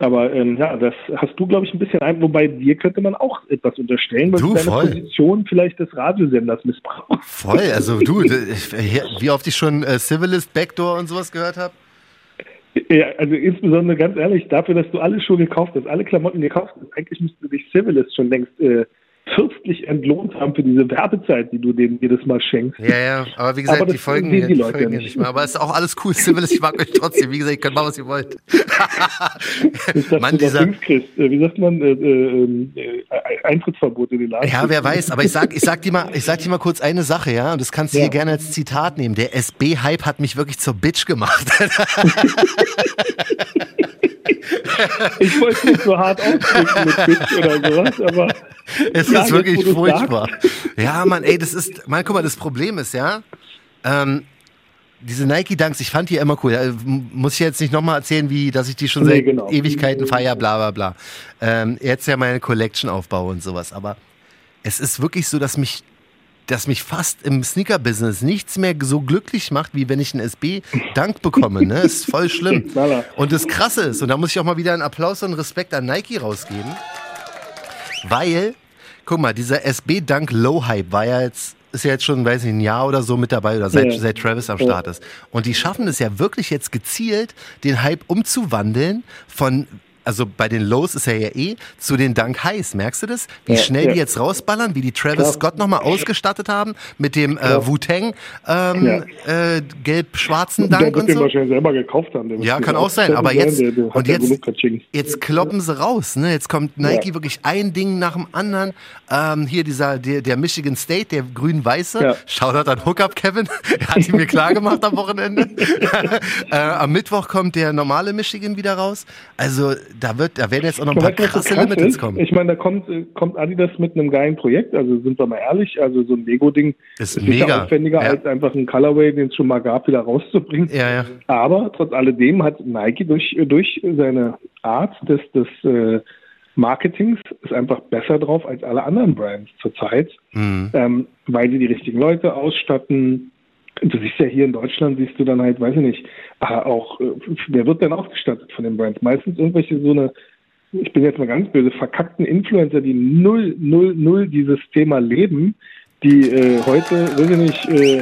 [SPEAKER 3] Aber ähm, ja, das hast du, glaube ich, ein bisschen ein. Wobei dir könnte man auch etwas unterstellen, weil du, deine voll. Position vielleicht des Radiosenders missbrauchst.
[SPEAKER 2] Voll, also du, wie oft ich schon äh, Civilist, Backdoor und sowas gehört habe.
[SPEAKER 3] Ja, also insbesondere ganz ehrlich, dafür, dass du alle Schuhe gekauft hast, alle Klamotten gekauft hast, eigentlich müsste dich Civilist schon längst äh, fürstlich entlohnt haben für diese Werbezeit, die du denen jedes Mal schenkst.
[SPEAKER 2] Ja, ja, aber wie gesagt, aber die folgen mir die, die folgen nicht. nicht mehr. Aber es ist auch alles cool, Civilist, ich mag euch trotzdem. Wie gesagt, ihr könnt machen, was ihr wollt.
[SPEAKER 3] Mann, dieser, kriegst, äh, wie sagt man, äh, ähm, äh, Eintrittsverbot in den Laden.
[SPEAKER 2] Ja, wer weiß, aber ich sag, ich sag dir mal, ich sag dir mal kurz eine Sache, ja, und das kannst du ja. hier gerne als Zitat nehmen. Der SB-Hype hat mich wirklich zur Bitch gemacht.
[SPEAKER 3] ich wollte nicht so hart ausdrücken mit Bitch oder sowas, aber.
[SPEAKER 2] Es ja, ist wirklich furchtbar. Ja, Mann, ey, das ist, man, guck mal, das Problem ist, ja, ähm, diese Nike Dunks, ich fand die immer cool. Muss ich jetzt nicht nochmal erzählen, wie, dass ich die schon nee, seit genau. Ewigkeiten feier, bla bla bla. Ähm, jetzt ja meine Collection aufbaue und sowas. Aber es ist wirklich so, dass mich das mich fast im Sneaker-Business nichts mehr so glücklich macht, wie wenn ich einen SB-Dank bekomme. Ne? Ist voll schlimm. Und das Krasse ist, und da muss ich auch mal wieder einen Applaus und Respekt an Nike rausgeben, weil, guck mal, dieser SB-Dank Low-Hype war ja jetzt ist ja jetzt schon, weiß ich, ein Jahr oder so mit dabei oder seit, ja. seit Travis am Start ist. Und die schaffen es ja wirklich jetzt gezielt, den Hype umzuwandeln von also bei den Lows ist er ja eh zu den Dank Highs. Merkst du das? Wie ja, schnell ja. die jetzt rausballern, wie die Travis Klar. Scott nochmal ausgestattet haben mit dem äh, Wu-Tang ähm, ja. äh, gelb-schwarzen Dank
[SPEAKER 3] und so. wahrscheinlich selber gekauft haben.
[SPEAKER 2] Ja, kann auch sein. Aber jetzt, der, der und jetzt, jetzt kloppen sie raus. Ne? Jetzt kommt Nike wirklich ein Ding nach dem anderen. Ähm, hier dieser, der, der Michigan State, der grün-weiße. Ja. Shoutout an Hookup Kevin. er hat ihn mir klar gemacht am Wochenende. äh, am Mittwoch kommt der normale Michigan wieder raus. Also da wird, da werden jetzt auch noch ein paar krasse krass Limiteds kommen.
[SPEAKER 3] Ich meine, da kommt, äh, kommt Adidas mit einem geilen Projekt, also sind wir mal ehrlich, also so ein Lego-Ding
[SPEAKER 2] ist, ist mega
[SPEAKER 3] aufwendiger ja. als einfach ein Colorway, den es schon mal gab, wieder rauszubringen.
[SPEAKER 2] Ja, ja.
[SPEAKER 3] Aber trotz alledem hat Nike durch, durch seine Art des, des äh, Marketings ist einfach besser drauf als alle anderen Brands zurzeit, mhm. ähm, weil sie die richtigen Leute ausstatten, du siehst ja hier in Deutschland, siehst du dann halt, weiß ich nicht, ah, auch, äh, wer wird denn ausgestattet von den Brands? Meistens irgendwelche so eine, ich bin jetzt mal ganz böse, verkackten Influencer, die null, null, null dieses Thema leben, die äh, heute, weiß ich nicht, äh,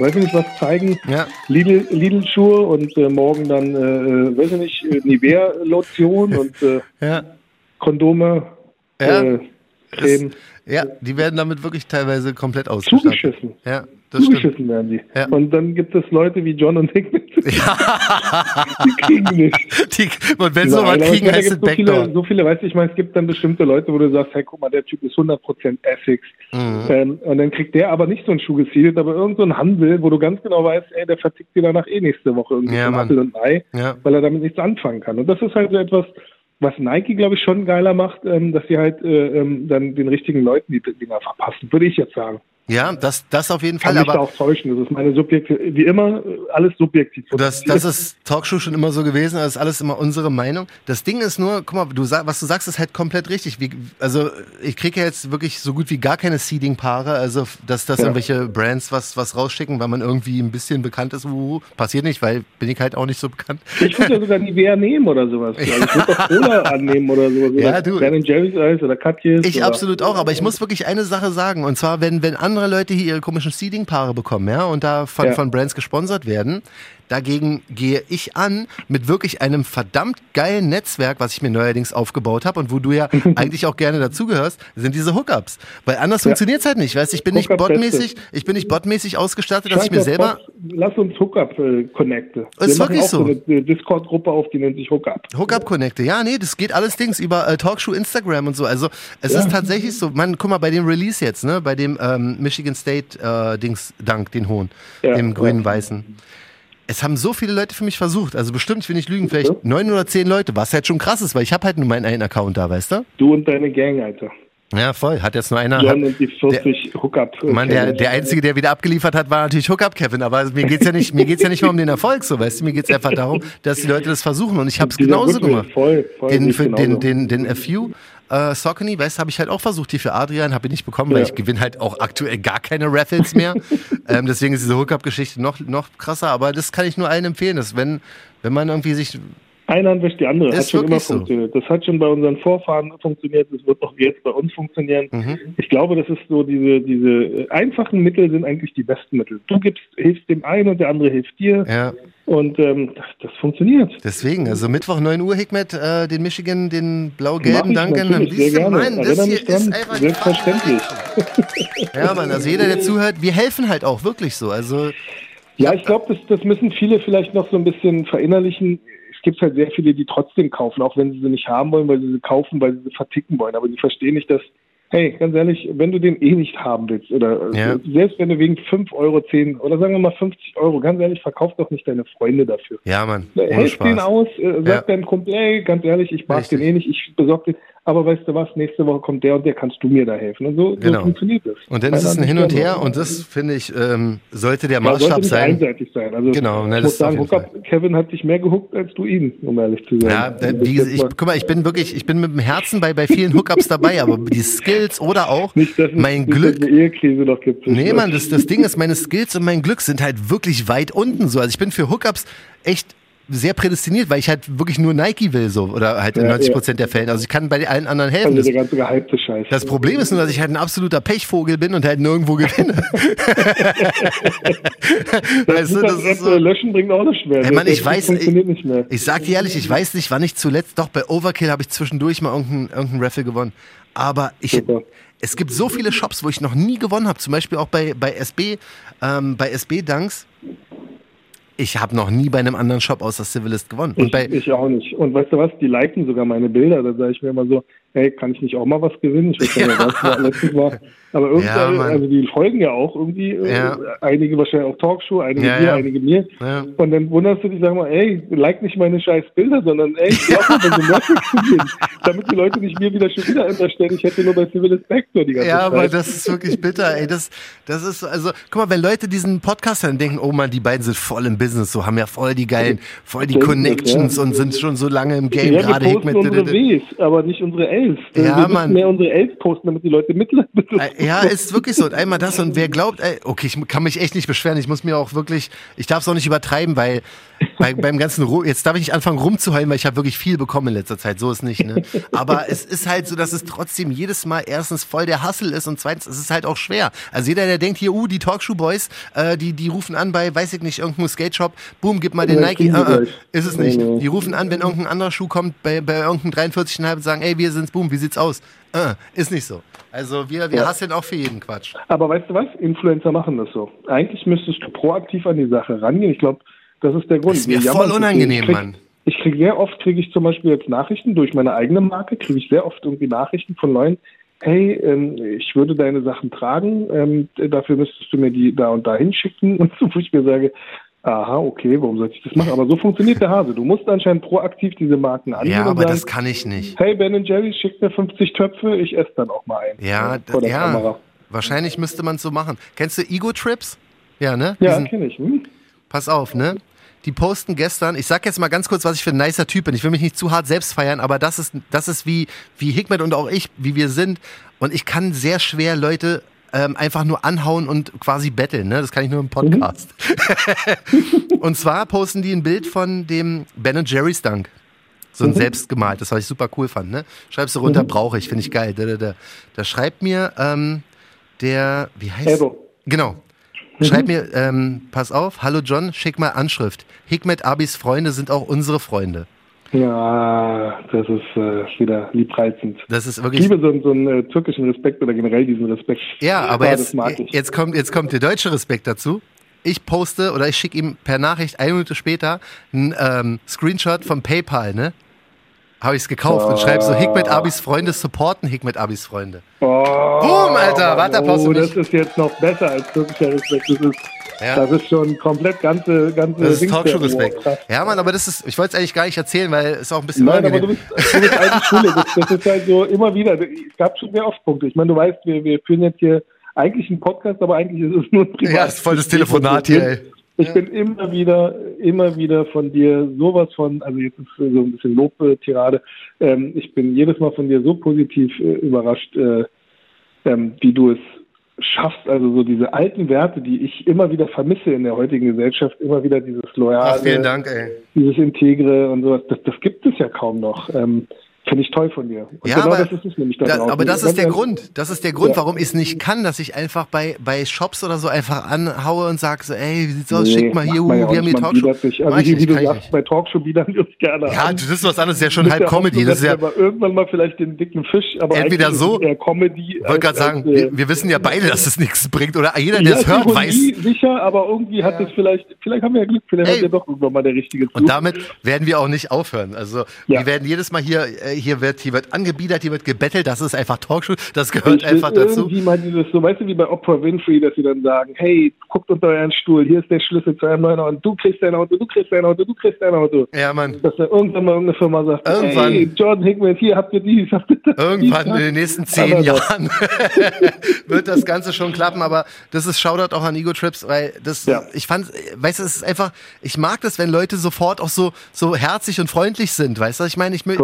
[SPEAKER 3] weiß ich nicht was zeigen, ja. Lidl, Lidl-Schuhe und äh, morgen dann, äh, äh weiß ich nicht, äh, Nivea-Lotion und äh, ja. Kondome,
[SPEAKER 2] ja. äh, Creme. Ja, die werden damit wirklich teilweise komplett ausgestattet.
[SPEAKER 3] Zugeschissen.
[SPEAKER 2] Ja,
[SPEAKER 3] das Zugeschissen werden die. Ja. Und dann gibt es Leute wie John und Hickman. Ja. die kriegen nicht.
[SPEAKER 2] Die, und wenn sie noch mal kriegen, heißt es
[SPEAKER 3] so viele, so viele, weißt du, ich meine, es gibt dann bestimmte Leute, wo du sagst, hey, guck mal, der Typ ist 100% Essex. Mhm. Ähm, und dann kriegt der aber nicht so einen Schuh gesiedelt, aber irgendein so Handel, wo du ganz genau weißt, ey, der vertickt dir danach eh nächste Woche irgendwie ja, Apfel und Ei, ja. weil er damit nichts anfangen kann. Und das ist halt so etwas, was Nike, glaube ich, schon geiler macht, ähm, dass sie halt äh, ähm, dann den richtigen Leuten die Dinger verpassen, würde ich jetzt sagen.
[SPEAKER 2] Ja, das, das auf jeden Fall.
[SPEAKER 3] Kann mich aber da auch täuschen. Das ist meine subjektive, wie immer, alles subjektiv.
[SPEAKER 2] Das, das ist Talkshow schon immer so gewesen. Das ist alles immer unsere Meinung. Das Ding ist nur, guck mal, du sag, was du sagst, ist halt komplett richtig. Wie, also ich kriege ja jetzt wirklich so gut wie gar keine Seeding-Paare. Also dass, dass ja. irgendwelche Brands was, was rausschicken, weil man irgendwie ein bisschen bekannt ist. Uh, passiert nicht, weil bin ich halt auch nicht so bekannt.
[SPEAKER 3] Ich würde ja sogar Nivea nehmen oder sowas. Also ich würde doch Cola annehmen oder sowas.
[SPEAKER 2] Ja, du.
[SPEAKER 3] Ben Jerry's Eis oder Katjes.
[SPEAKER 2] Ich
[SPEAKER 3] oder
[SPEAKER 2] absolut auch. Aber ich muss wirklich eine Sache sagen. Und zwar, wenn, wenn andere Leute hier ihre komischen Seeding-Paare bekommen, ja, und da von, ja. von Brands gesponsert werden, Dagegen gehe ich an mit wirklich einem verdammt geilen Netzwerk, was ich mir neuerdings aufgebaut habe und wo du ja eigentlich auch gerne dazugehörst, sind diese Hookups. Weil anders ja. funktioniert es halt nicht. Weißt, ich bin nicht botmäßig, ich bin nicht botmäßig ausgestattet, dass ich mir selber.
[SPEAKER 3] Lass uns Hookup äh, connecte.
[SPEAKER 2] Ist wirklich auch so.
[SPEAKER 3] eine Discord-Gruppe auf, die nennt sich Hookup.
[SPEAKER 2] Hookup connecte. Ja, nee, das geht alles Dings über äh, Talkshow, Instagram und so. Also es ja. ist tatsächlich so. Man, guck mal bei dem Release jetzt, ne, bei dem ähm, Michigan State äh, Dings Dank, den hohen, ja. dem grün-weißen es haben so viele Leute für mich versucht. Also bestimmt, ich will nicht lügen, vielleicht neun oder zehn Leute, was halt schon krass ist, weil ich habe halt nur meinen einen Account da, weißt du?
[SPEAKER 3] Du und deine Gang, Alter.
[SPEAKER 2] Ja, voll. Hat jetzt nur einer.
[SPEAKER 3] Und die 40 der, Hookup.
[SPEAKER 2] Mann, der, der Einzige, der wieder abgeliefert hat, war natürlich Hookup Kevin. Aber mir geht's ja nicht, mir geht's ja nicht mal um den Erfolg, so weißt du. Mir geht's einfach darum, dass die Leute das versuchen. Und ich habe es genauso gemacht.
[SPEAKER 3] Voll, voll
[SPEAKER 2] den, für, den, den, den, den FU äh, Saucony, weißt habe ich halt auch versucht, die für Adrian, habe ich nicht bekommen, weil ja. ich gewinne halt auch aktuell gar keine Raffles mehr. ähm, deswegen ist diese Hookup-Geschichte noch, noch krasser, aber das kann ich nur allen empfehlen, dass wenn, wenn man irgendwie sich
[SPEAKER 3] Eine Hand wäscht die andere.
[SPEAKER 2] Ist
[SPEAKER 3] hat schon immer
[SPEAKER 2] so.
[SPEAKER 3] funktioniert. Das hat schon bei unseren Vorfahren funktioniert. Das wird auch jetzt bei uns funktionieren. Mhm. Ich glaube, das ist so diese, diese einfachen Mittel sind eigentlich die besten Mittel. Du gibst, hilfst dem einen und der andere hilft dir.
[SPEAKER 2] Ja.
[SPEAKER 3] Und ähm, das, das, funktioniert.
[SPEAKER 2] Deswegen, also Mittwoch 9 Uhr, Hikmet, äh, den Michigan, den blau-gelben Duncan.
[SPEAKER 3] Sehr gerne.
[SPEAKER 2] Mann, das hier dran. ist einfach
[SPEAKER 3] Selbstverständlich.
[SPEAKER 2] ja, Mann, also jeder, der zuhört, wir helfen halt auch wirklich so. Also
[SPEAKER 3] ja, ich glaube, das, das müssen viele vielleicht noch so ein bisschen verinnerlichen. Es gibt halt sehr viele, die trotzdem kaufen, auch wenn sie sie nicht haben wollen, weil sie sie kaufen, weil sie sie verticken wollen. Aber die verstehen nicht, dass hey, ganz ehrlich, wenn du den eh nicht haben willst, oder ja. selbst wenn du wegen 5 Euro, 10 oder sagen wir mal 50 Euro, ganz ehrlich, verkauf doch nicht deine Freunde dafür.
[SPEAKER 2] Ja, Mann.
[SPEAKER 3] Helf den aus, äh, sag ja. deinem Kumpel, hey, ganz ehrlich, ich mag Richtig. den eh nicht, ich besorge den aber weißt du was, nächste Woche kommt der und der, kannst du mir da helfen. Und so,
[SPEAKER 2] genau.
[SPEAKER 3] so funktioniert das.
[SPEAKER 2] Und dann ist es ein Hin und Her und das, finde ich, ähm, sollte der Maßstab ja, sollte
[SPEAKER 3] sein. einseitig sein. Also,
[SPEAKER 2] genau,
[SPEAKER 3] ne, ich muss sagen, Hookup, Kevin hat dich mehr gehuckt als du ihn, um ehrlich zu sein.
[SPEAKER 2] Ja, da, wie, ich, guck mal, ich bin wirklich, ich bin mit dem Herzen bei, bei vielen Hookups dabei, aber die Skills oder auch nicht, dass mein nicht, Glück. Dass
[SPEAKER 3] eine Ehekrise noch gibt.
[SPEAKER 2] Nee, Mann, das, das Ding ist, meine Skills und mein Glück sind halt wirklich weit unten so. Also ich bin für Hookups echt sehr prädestiniert, weil ich halt wirklich nur Nike will, so, oder halt in ja, 90 Prozent ja. der Fällen. Also ich kann bei allen anderen helfen.
[SPEAKER 3] Also der ganze gehypte Scheiß.
[SPEAKER 2] Das Problem ist nur, dass ich halt ein absoluter Pechvogel bin und halt nirgendwo gewinne.
[SPEAKER 3] das weißt du, das ist so, löschen bringt auch nicht mehr.
[SPEAKER 2] Ey, Mann, ich weiß, ich, ich sag dir ehrlich, ich weiß nicht, wann ich zuletzt, doch bei Overkill habe ich zwischendurch mal irgendeinen irgendein Raffle gewonnen. Aber ich, Super. es gibt so viele Shops, wo ich noch nie gewonnen habe. Zum Beispiel auch bei, bei SB, ähm, bei SB Dunks ich habe noch nie bei einem anderen Shop außer Civilist gewonnen.
[SPEAKER 3] Und ich, ich, auch nicht. Und weißt du was, die liken sogar meine Bilder. Da sage ich mir immer so, hey, kann ich nicht auch mal was gewinnen? Ich weiß nicht, ja. was war letztes Mal. Aber irgendwie, ja, also die folgen ja auch irgendwie, äh, ja. einige wahrscheinlich auch Talkshow, einige ja, dir, einige mir. Und dann wunderst du dich, sag mal, ey, like nicht meine scheiß Bilder, sondern ey, ich auch mal so Nerven damit die Leute nicht mir wieder schon wieder unterstellen, ich hätte nur bei Civilist Backdoor die ganze
[SPEAKER 2] ja,
[SPEAKER 3] Zeit.
[SPEAKER 2] Ja, aber das ist wirklich bitter, ey. Das, das ist, also, guck mal, wenn Leute diesen Podcast dann denken, oh man, die beiden sind voll im Business, so haben ja voll die geilen, voll die Connections und sind schon so lange im Game,
[SPEAKER 3] gerade wir posten unsere Ws, aber nicht unsere Ls.
[SPEAKER 2] Ja, wir Mann.
[SPEAKER 3] mehr unsere Ls posten, damit die Leute mitleiden.
[SPEAKER 2] Ja, ist wirklich so. Und einmal das und wer glaubt, ey, okay, ich kann mich echt nicht beschweren. Ich muss mir auch wirklich, ich darf es auch nicht übertreiben, weil bei, beim ganzen, jetzt darf ich nicht anfangen rumzuheulen, weil ich habe wirklich viel bekommen in letzter Zeit. So ist nicht, ne? Aber es ist halt so, dass es trotzdem jedes Mal erstens voll der Hassel ist und zweitens es ist halt auch schwer. Also jeder, der denkt hier, uh, die Talkshow Boys, äh, die, die rufen an bei, weiß ich nicht, irgendeinem Skate Shop, boom, gib mal den ja, Nike. Uh, ist es nicht. Die rufen an, wenn irgendein anderer Schuh kommt, bei, bei irgendeinem 43,5 und sagen, ey, wir sind's, boom, wie sieht's aus? Uh, ist nicht so. Also wir, wir ja. hasseln auch für jeden Quatsch.
[SPEAKER 3] Aber weißt du was? Influencer machen das so. Eigentlich müsstest du proaktiv an die Sache rangehen. Ich glaube, das ist der Grund.
[SPEAKER 2] Das ist mir voll unangenehm,
[SPEAKER 3] ich krieg,
[SPEAKER 2] Mann.
[SPEAKER 3] Ich kriege sehr oft, kriege ich zum Beispiel jetzt Nachrichten durch meine eigene Marke, kriege ich sehr oft irgendwie Nachrichten von Leuten, hey, ähm, ich würde deine Sachen tragen, ähm, dafür müsstest du mir die da und da hinschicken. Und so, wo ich mir sage, aha, okay, warum sollte ich das machen? Aber so funktioniert der Hase. Du musst anscheinend proaktiv diese Marken angehen.
[SPEAKER 2] Ja, aber sagen, das kann ich nicht.
[SPEAKER 3] Hey, Ben Jerry, schickt mir 50 Töpfe, ich esse dann auch mal einen.
[SPEAKER 2] Ja, äh, ja. Kamera. Wahrscheinlich müsste man es so machen. Kennst du Ego Trips? Ja, ne?
[SPEAKER 3] Ja, kenne ich. Hm?
[SPEAKER 2] Pass auf, ne? Die posten gestern, ich sag jetzt mal ganz kurz, was ich für ein nicer Typ bin. Ich will mich nicht zu hart selbst feiern, aber das ist, das ist wie, wie Hikmet und auch ich, wie wir sind. Und ich kann sehr schwer Leute ähm, einfach nur anhauen und quasi betteln. Ne? Das kann ich nur im Podcast. Mhm. und zwar posten die ein Bild von dem Ben Jerry's Dunk. So ein mhm. selbstgemalt, das was ich super cool fand. Ne? Schreibst du runter, mhm. brauche ich, finde ich geil. Da, da, da. da schreibt mir ähm, der, wie heißt
[SPEAKER 3] Edo.
[SPEAKER 2] Genau. Mhm. Schreib mir, ähm, pass auf, hallo John, schick mal Anschrift. Hikmet Abis Freunde sind auch unsere Freunde.
[SPEAKER 3] Ja, das ist äh, wieder liebreizend.
[SPEAKER 2] Das ist wirklich.
[SPEAKER 3] Ich liebe so, so einen äh, türkischen Respekt oder generell diesen Respekt.
[SPEAKER 2] Ja, aber ja, jetzt, jetzt, kommt, jetzt kommt der deutsche Respekt dazu. Ich poste oder ich schicke ihm per Nachricht eine Minute später einen ähm, Screenshot vom PayPal, ne? habe ich es gekauft oh. und schreibe so Hikmet Abis Freunde supporten Hikmet Abis Freunde.
[SPEAKER 3] Oh.
[SPEAKER 2] Boom, Alter, warte,
[SPEAKER 3] oh, das ist jetzt noch besser als türkischer Respekt. Das ist, ja. das ist schon komplett ganze, ganze
[SPEAKER 2] Das ist Talkshow-Respekt. Ja, Mann, aber das ist, ich wollte es eigentlich gar nicht erzählen, weil es auch ein bisschen
[SPEAKER 3] Nein, aber du bist, du bist alte Schule. Das, das ist halt so immer wieder, es gab schon sehr oft Punkte. Ich meine, du weißt, wir, wir führen jetzt hier eigentlich einen Podcast, aber eigentlich ist es nur ein
[SPEAKER 2] Privat. Ja, ist voll das Telefonat hier, ey.
[SPEAKER 3] Ich bin immer wieder, immer wieder von dir sowas von, also jetzt ist so ein bisschen Lobtirade, ähm, ich bin jedes Mal von dir so positiv äh, überrascht, äh, ähm, wie du es schaffst, also so diese alten Werte, die ich immer wieder vermisse in der heutigen Gesellschaft, immer wieder dieses Loyale, Ach,
[SPEAKER 2] Dank,
[SPEAKER 3] dieses Integre und sowas, das, das gibt es ja kaum noch. Ähm, Finde ich toll von dir.
[SPEAKER 2] Und ja, genau aber, das ist es nämlich da, aber das ist der Grund. Das ist der Grund, ja. warum ich es nicht kann, dass ich einfach bei, bei Shops oder so einfach anhaue und sage so, ey, wie sieht's aus? Nee, Schick mal hier, wir haben hier Talkshow. Also
[SPEAKER 3] wie, wie du sagst, bei Talkshow biedern wir uns gerne
[SPEAKER 2] Ja, an. das ist was anderes, das ist ja schon halb Comedy. Hoffnung, das ist ja
[SPEAKER 3] aber irgendwann mal vielleicht den dicken Fisch, aber
[SPEAKER 2] entweder so,
[SPEAKER 3] eher Comedy.
[SPEAKER 2] Ich wollte gerade sagen, äh, wir, wir, wissen ja beide, dass es nichts bringt oder jeder, der es hört, weiß.
[SPEAKER 3] sicher, aber irgendwie hat es vielleicht, vielleicht haben wir ja Glück, vielleicht hat ja doch irgendwann mal der richtige Zug.
[SPEAKER 2] Und damit werden wir auch nicht aufhören. Also, wir werden jedes Mal hier, äh, hier wird, hier wird angebiedert, hier wird gebettelt, das ist einfach Talkshow, das gehört ich einfach dazu.
[SPEAKER 3] Mal dieses, so weißt du, wie bei Oprah Winfrey, dass sie dann sagen, hey, guckt unter euren Stuhl, hier ist der Schlüssel zu einem neuen Auto, du kriegst dein Auto, du kriegst dein Auto, du kriegst dein Auto.
[SPEAKER 2] Ja, Mann.
[SPEAKER 3] Dass dann irgendwann mal irgendeine Firma sagt,
[SPEAKER 2] irgendwann,
[SPEAKER 3] hey, Jordan Hickman, hier habt ihr dies, habt ihr das.
[SPEAKER 2] Irgendwann in den nächsten zehn Jahren wird das Ganze schon klappen, aber das ist Shoutout auch an Ego Trips, weil das, ja. ich fand, weißt du, es ist einfach, ich mag das, wenn Leute sofort auch so, so herzig und freundlich sind, weißt du, ich meine, ich bin,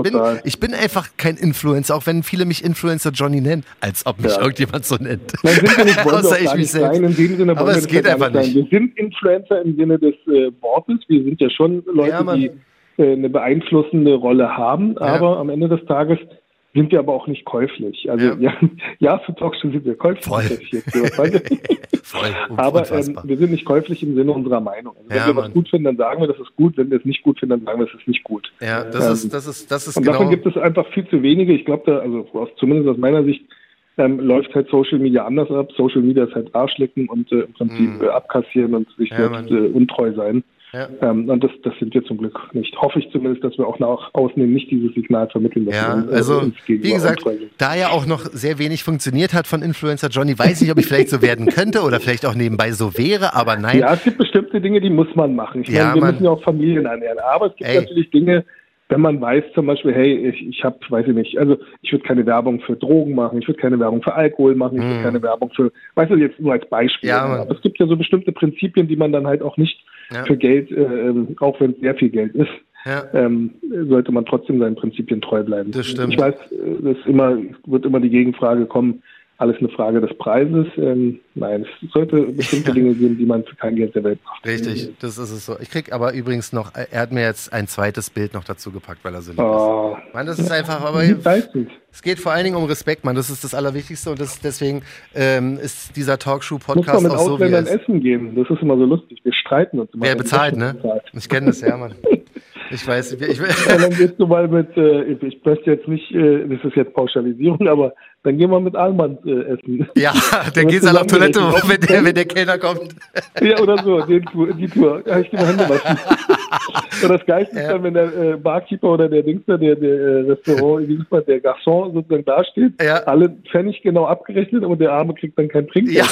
[SPEAKER 2] ich bin einfach kein Influencer, auch wenn viele mich Influencer Johnny nennen, als ob mich ja. irgendjemand so nennt.
[SPEAKER 3] Nein, sind wir nicht, Außer ich mich selbst. Sein. In dem Sinne
[SPEAKER 2] Aber es geht einfach nicht.
[SPEAKER 3] Wir sind Influencer im Sinne des äh, Wortes. Wir sind ja schon Leute, ja, die äh, eine beeinflussende Rolle haben. Aber am Ende des Tages sind wir aber auch nicht käuflich. Also ja, ja, ja für Talkshow sind wir käuflich.
[SPEAKER 2] Voll.
[SPEAKER 3] Voll. aber ähm, wir sind nicht käuflich im Sinne unserer Meinung. Also, wenn ja, wir Mann. was gut finden, dann sagen wir, das ist gut. Wenn wir es nicht gut finden, dann sagen wir, es ist nicht gut.
[SPEAKER 2] Ja, das ähm, ist, das ist, das ist
[SPEAKER 3] und
[SPEAKER 2] genau.
[SPEAKER 3] davon gibt es einfach viel zu wenige. Ich glaube, da, also aus, zumindest aus meiner Sicht, ähm, läuft halt Social Media anders ab. Social Media ist halt Arschlecken und äh, im Prinzip äh, abkassieren und sich selbst äh, untreu sein. Ja. Ähm, und das, das sind wir zum Glück nicht. Hoffe ich zumindest, dass wir auch nach außen nicht dieses Signal vermitteln. Dass
[SPEAKER 2] ja, wir, äh, also wie gesagt, da ja auch noch sehr wenig funktioniert hat von Influencer Johnny, weiß ich, ob ich vielleicht so werden könnte oder vielleicht auch nebenbei so wäre, aber nein.
[SPEAKER 3] Ja, es gibt bestimmte Dinge, die muss man machen. Ich ja, meine, wir man, müssen ja auch Familien ernähren. Aber es gibt ey. natürlich Dinge, wenn man weiß zum Beispiel, hey, ich, ich habe, weiß ich nicht, also ich würde keine Werbung für Drogen machen, ich würde keine Werbung für Alkohol machen, ich würde mm. keine Werbung für, weißt du, jetzt nur als Beispiel. Ja, aber es gibt ja so bestimmte Prinzipien, die man dann halt auch nicht ja. für Geld, äh, auch wenn es sehr viel Geld ist, ja. ähm, sollte man trotzdem seinen Prinzipien treu bleiben.
[SPEAKER 2] Das stimmt.
[SPEAKER 3] Ich weiß, äh, das immer, wird immer die Gegenfrage kommen, alles eine Frage des Preises. Ähm, nein, es sollte bestimmte Dinge geben, die man für kein Geld der Welt macht.
[SPEAKER 2] Richtig, das ist es so. Ich krieg aber übrigens noch, er hat mir jetzt ein zweites Bild noch dazu gepackt, weil er so lieb oh. ist. Man, das ist einfach, aber es geht vor allen Dingen um Respekt, man. Das ist das Allerwichtigste und das, deswegen ähm, ist dieser Talkshow-Podcast auch so, wie
[SPEAKER 3] es Essen geben. Das ist immer so lustig. Wir streiten uns immer.
[SPEAKER 2] Wer bezahlt, ne? Bezahlt. Ich kenne das, ja, Mann. Ich weiß, ich,
[SPEAKER 3] ja, dann gehst du mal mit, äh, ich möchte jetzt nicht, äh, das ist jetzt Pauschalisierung, aber dann gehen wir mit Allmann äh, essen.
[SPEAKER 2] Ja, dann geht's halt auf Toilette, wenn der, wenn der Kellner kommt.
[SPEAKER 3] Ja, oder so, den, die Tour. Ja, ich geh mal Hände waschen. Und das Geilste ist dann, wenn der äh, Barkeeper oder der Dingster, der, der äh, Restaurant, mal, der Garçon sozusagen dasteht, ja. alle Pfennig genau abgerechnet, aber der Arme kriegt dann kein Trinkgeld. Ja.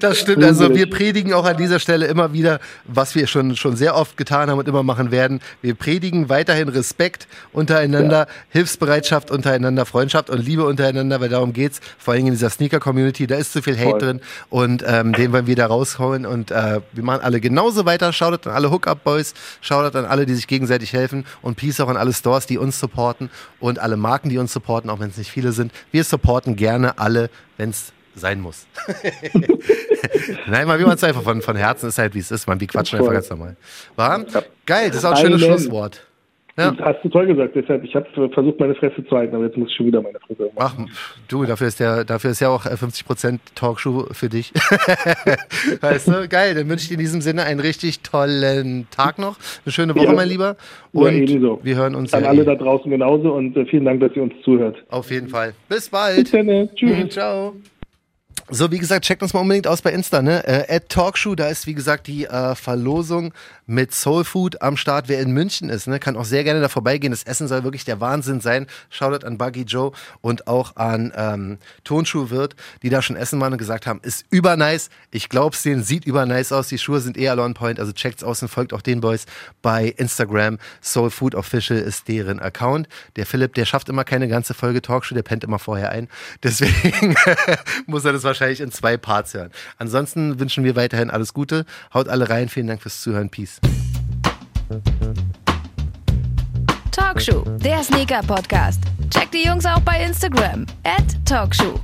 [SPEAKER 2] das stimmt. Also wir predigen auch an dieser Stelle immer wieder, was wir schon, schon sehr oft getan haben und immer machen werden. Wir predigen weiterhin Respekt untereinander, ja. Hilfsbereitschaft untereinander, Freundschaft und Liebe untereinander, weil darum geht's. Vor allem in dieser Sneaker-Community, da ist zu viel Hate Voll. drin und ähm, den wollen wir da rausholen und äh, wir machen alle genauso weiter. Shoutout an alle Hookup-Boys, Shoutout an alle, die sich gegenseitig helfen und Peace auch an alle Stores, die uns supporten und alle Marken, die uns supporten, auch wenn es nicht viele sind. Wir supporten gerne alle, wenn es sein muss. Nein, mal wie man es einfach von, von Herzen ist halt, wie es ist. Man, wir quatschen einfach ganz normal. War? Geil, das ist auch ein schönes Schlusswort.
[SPEAKER 3] Ja. Hast du toll gesagt, deshalb, ich habe versucht, meine Fresse zu halten, aber jetzt muss ich schon wieder meine Fresse
[SPEAKER 2] machen. Ach, du, dafür ist, der, dafür ist ja auch 50% äh, Talkshow für dich. weißt du, geil, dann wünsche ich dir in diesem Sinne einen richtig tollen Tag noch, eine schöne Woche, ja. mein Lieber. Und ja, wir hören uns.
[SPEAKER 3] An ja alle eh. da draußen genauso und äh, vielen Dank, dass ihr uns zuhört.
[SPEAKER 2] Auf jeden Fall. Bis bald. Bis
[SPEAKER 3] dann, tschüss.
[SPEAKER 2] Mhm, ciao. So, wie gesagt, checkt uns mal unbedingt aus bei Insta, ne? Äh, Talkshow, da ist wie gesagt die äh, Verlosung mit Soul Food am Start. Wer in München ist, ne, kann auch sehr gerne da vorbeigehen. Das Essen soll wirklich der Wahnsinn sein. Shoutout an Buggy Joe und auch an ähm, Tonschuhwirt, die da schon essen waren und gesagt haben, ist übernice. Ich glaub's denen, sieht übernice aus. Die Schuhe sind eher on point, also checkt's aus und folgt auch den Boys bei Instagram. Soul Food Official ist deren Account. Der Philipp, der schafft immer keine ganze Folge Talkshow, der pennt immer vorher ein. Deswegen muss er das wahrscheinlich in zwei Parts hören. Ansonsten wünschen wir weiterhin alles Gute. Haut alle rein. Vielen Dank fürs Zuhören. Peace.
[SPEAKER 1] Talkshow, der Sneaker-Podcast. Checkt die Jungs auch bei Instagram. At Talkshow.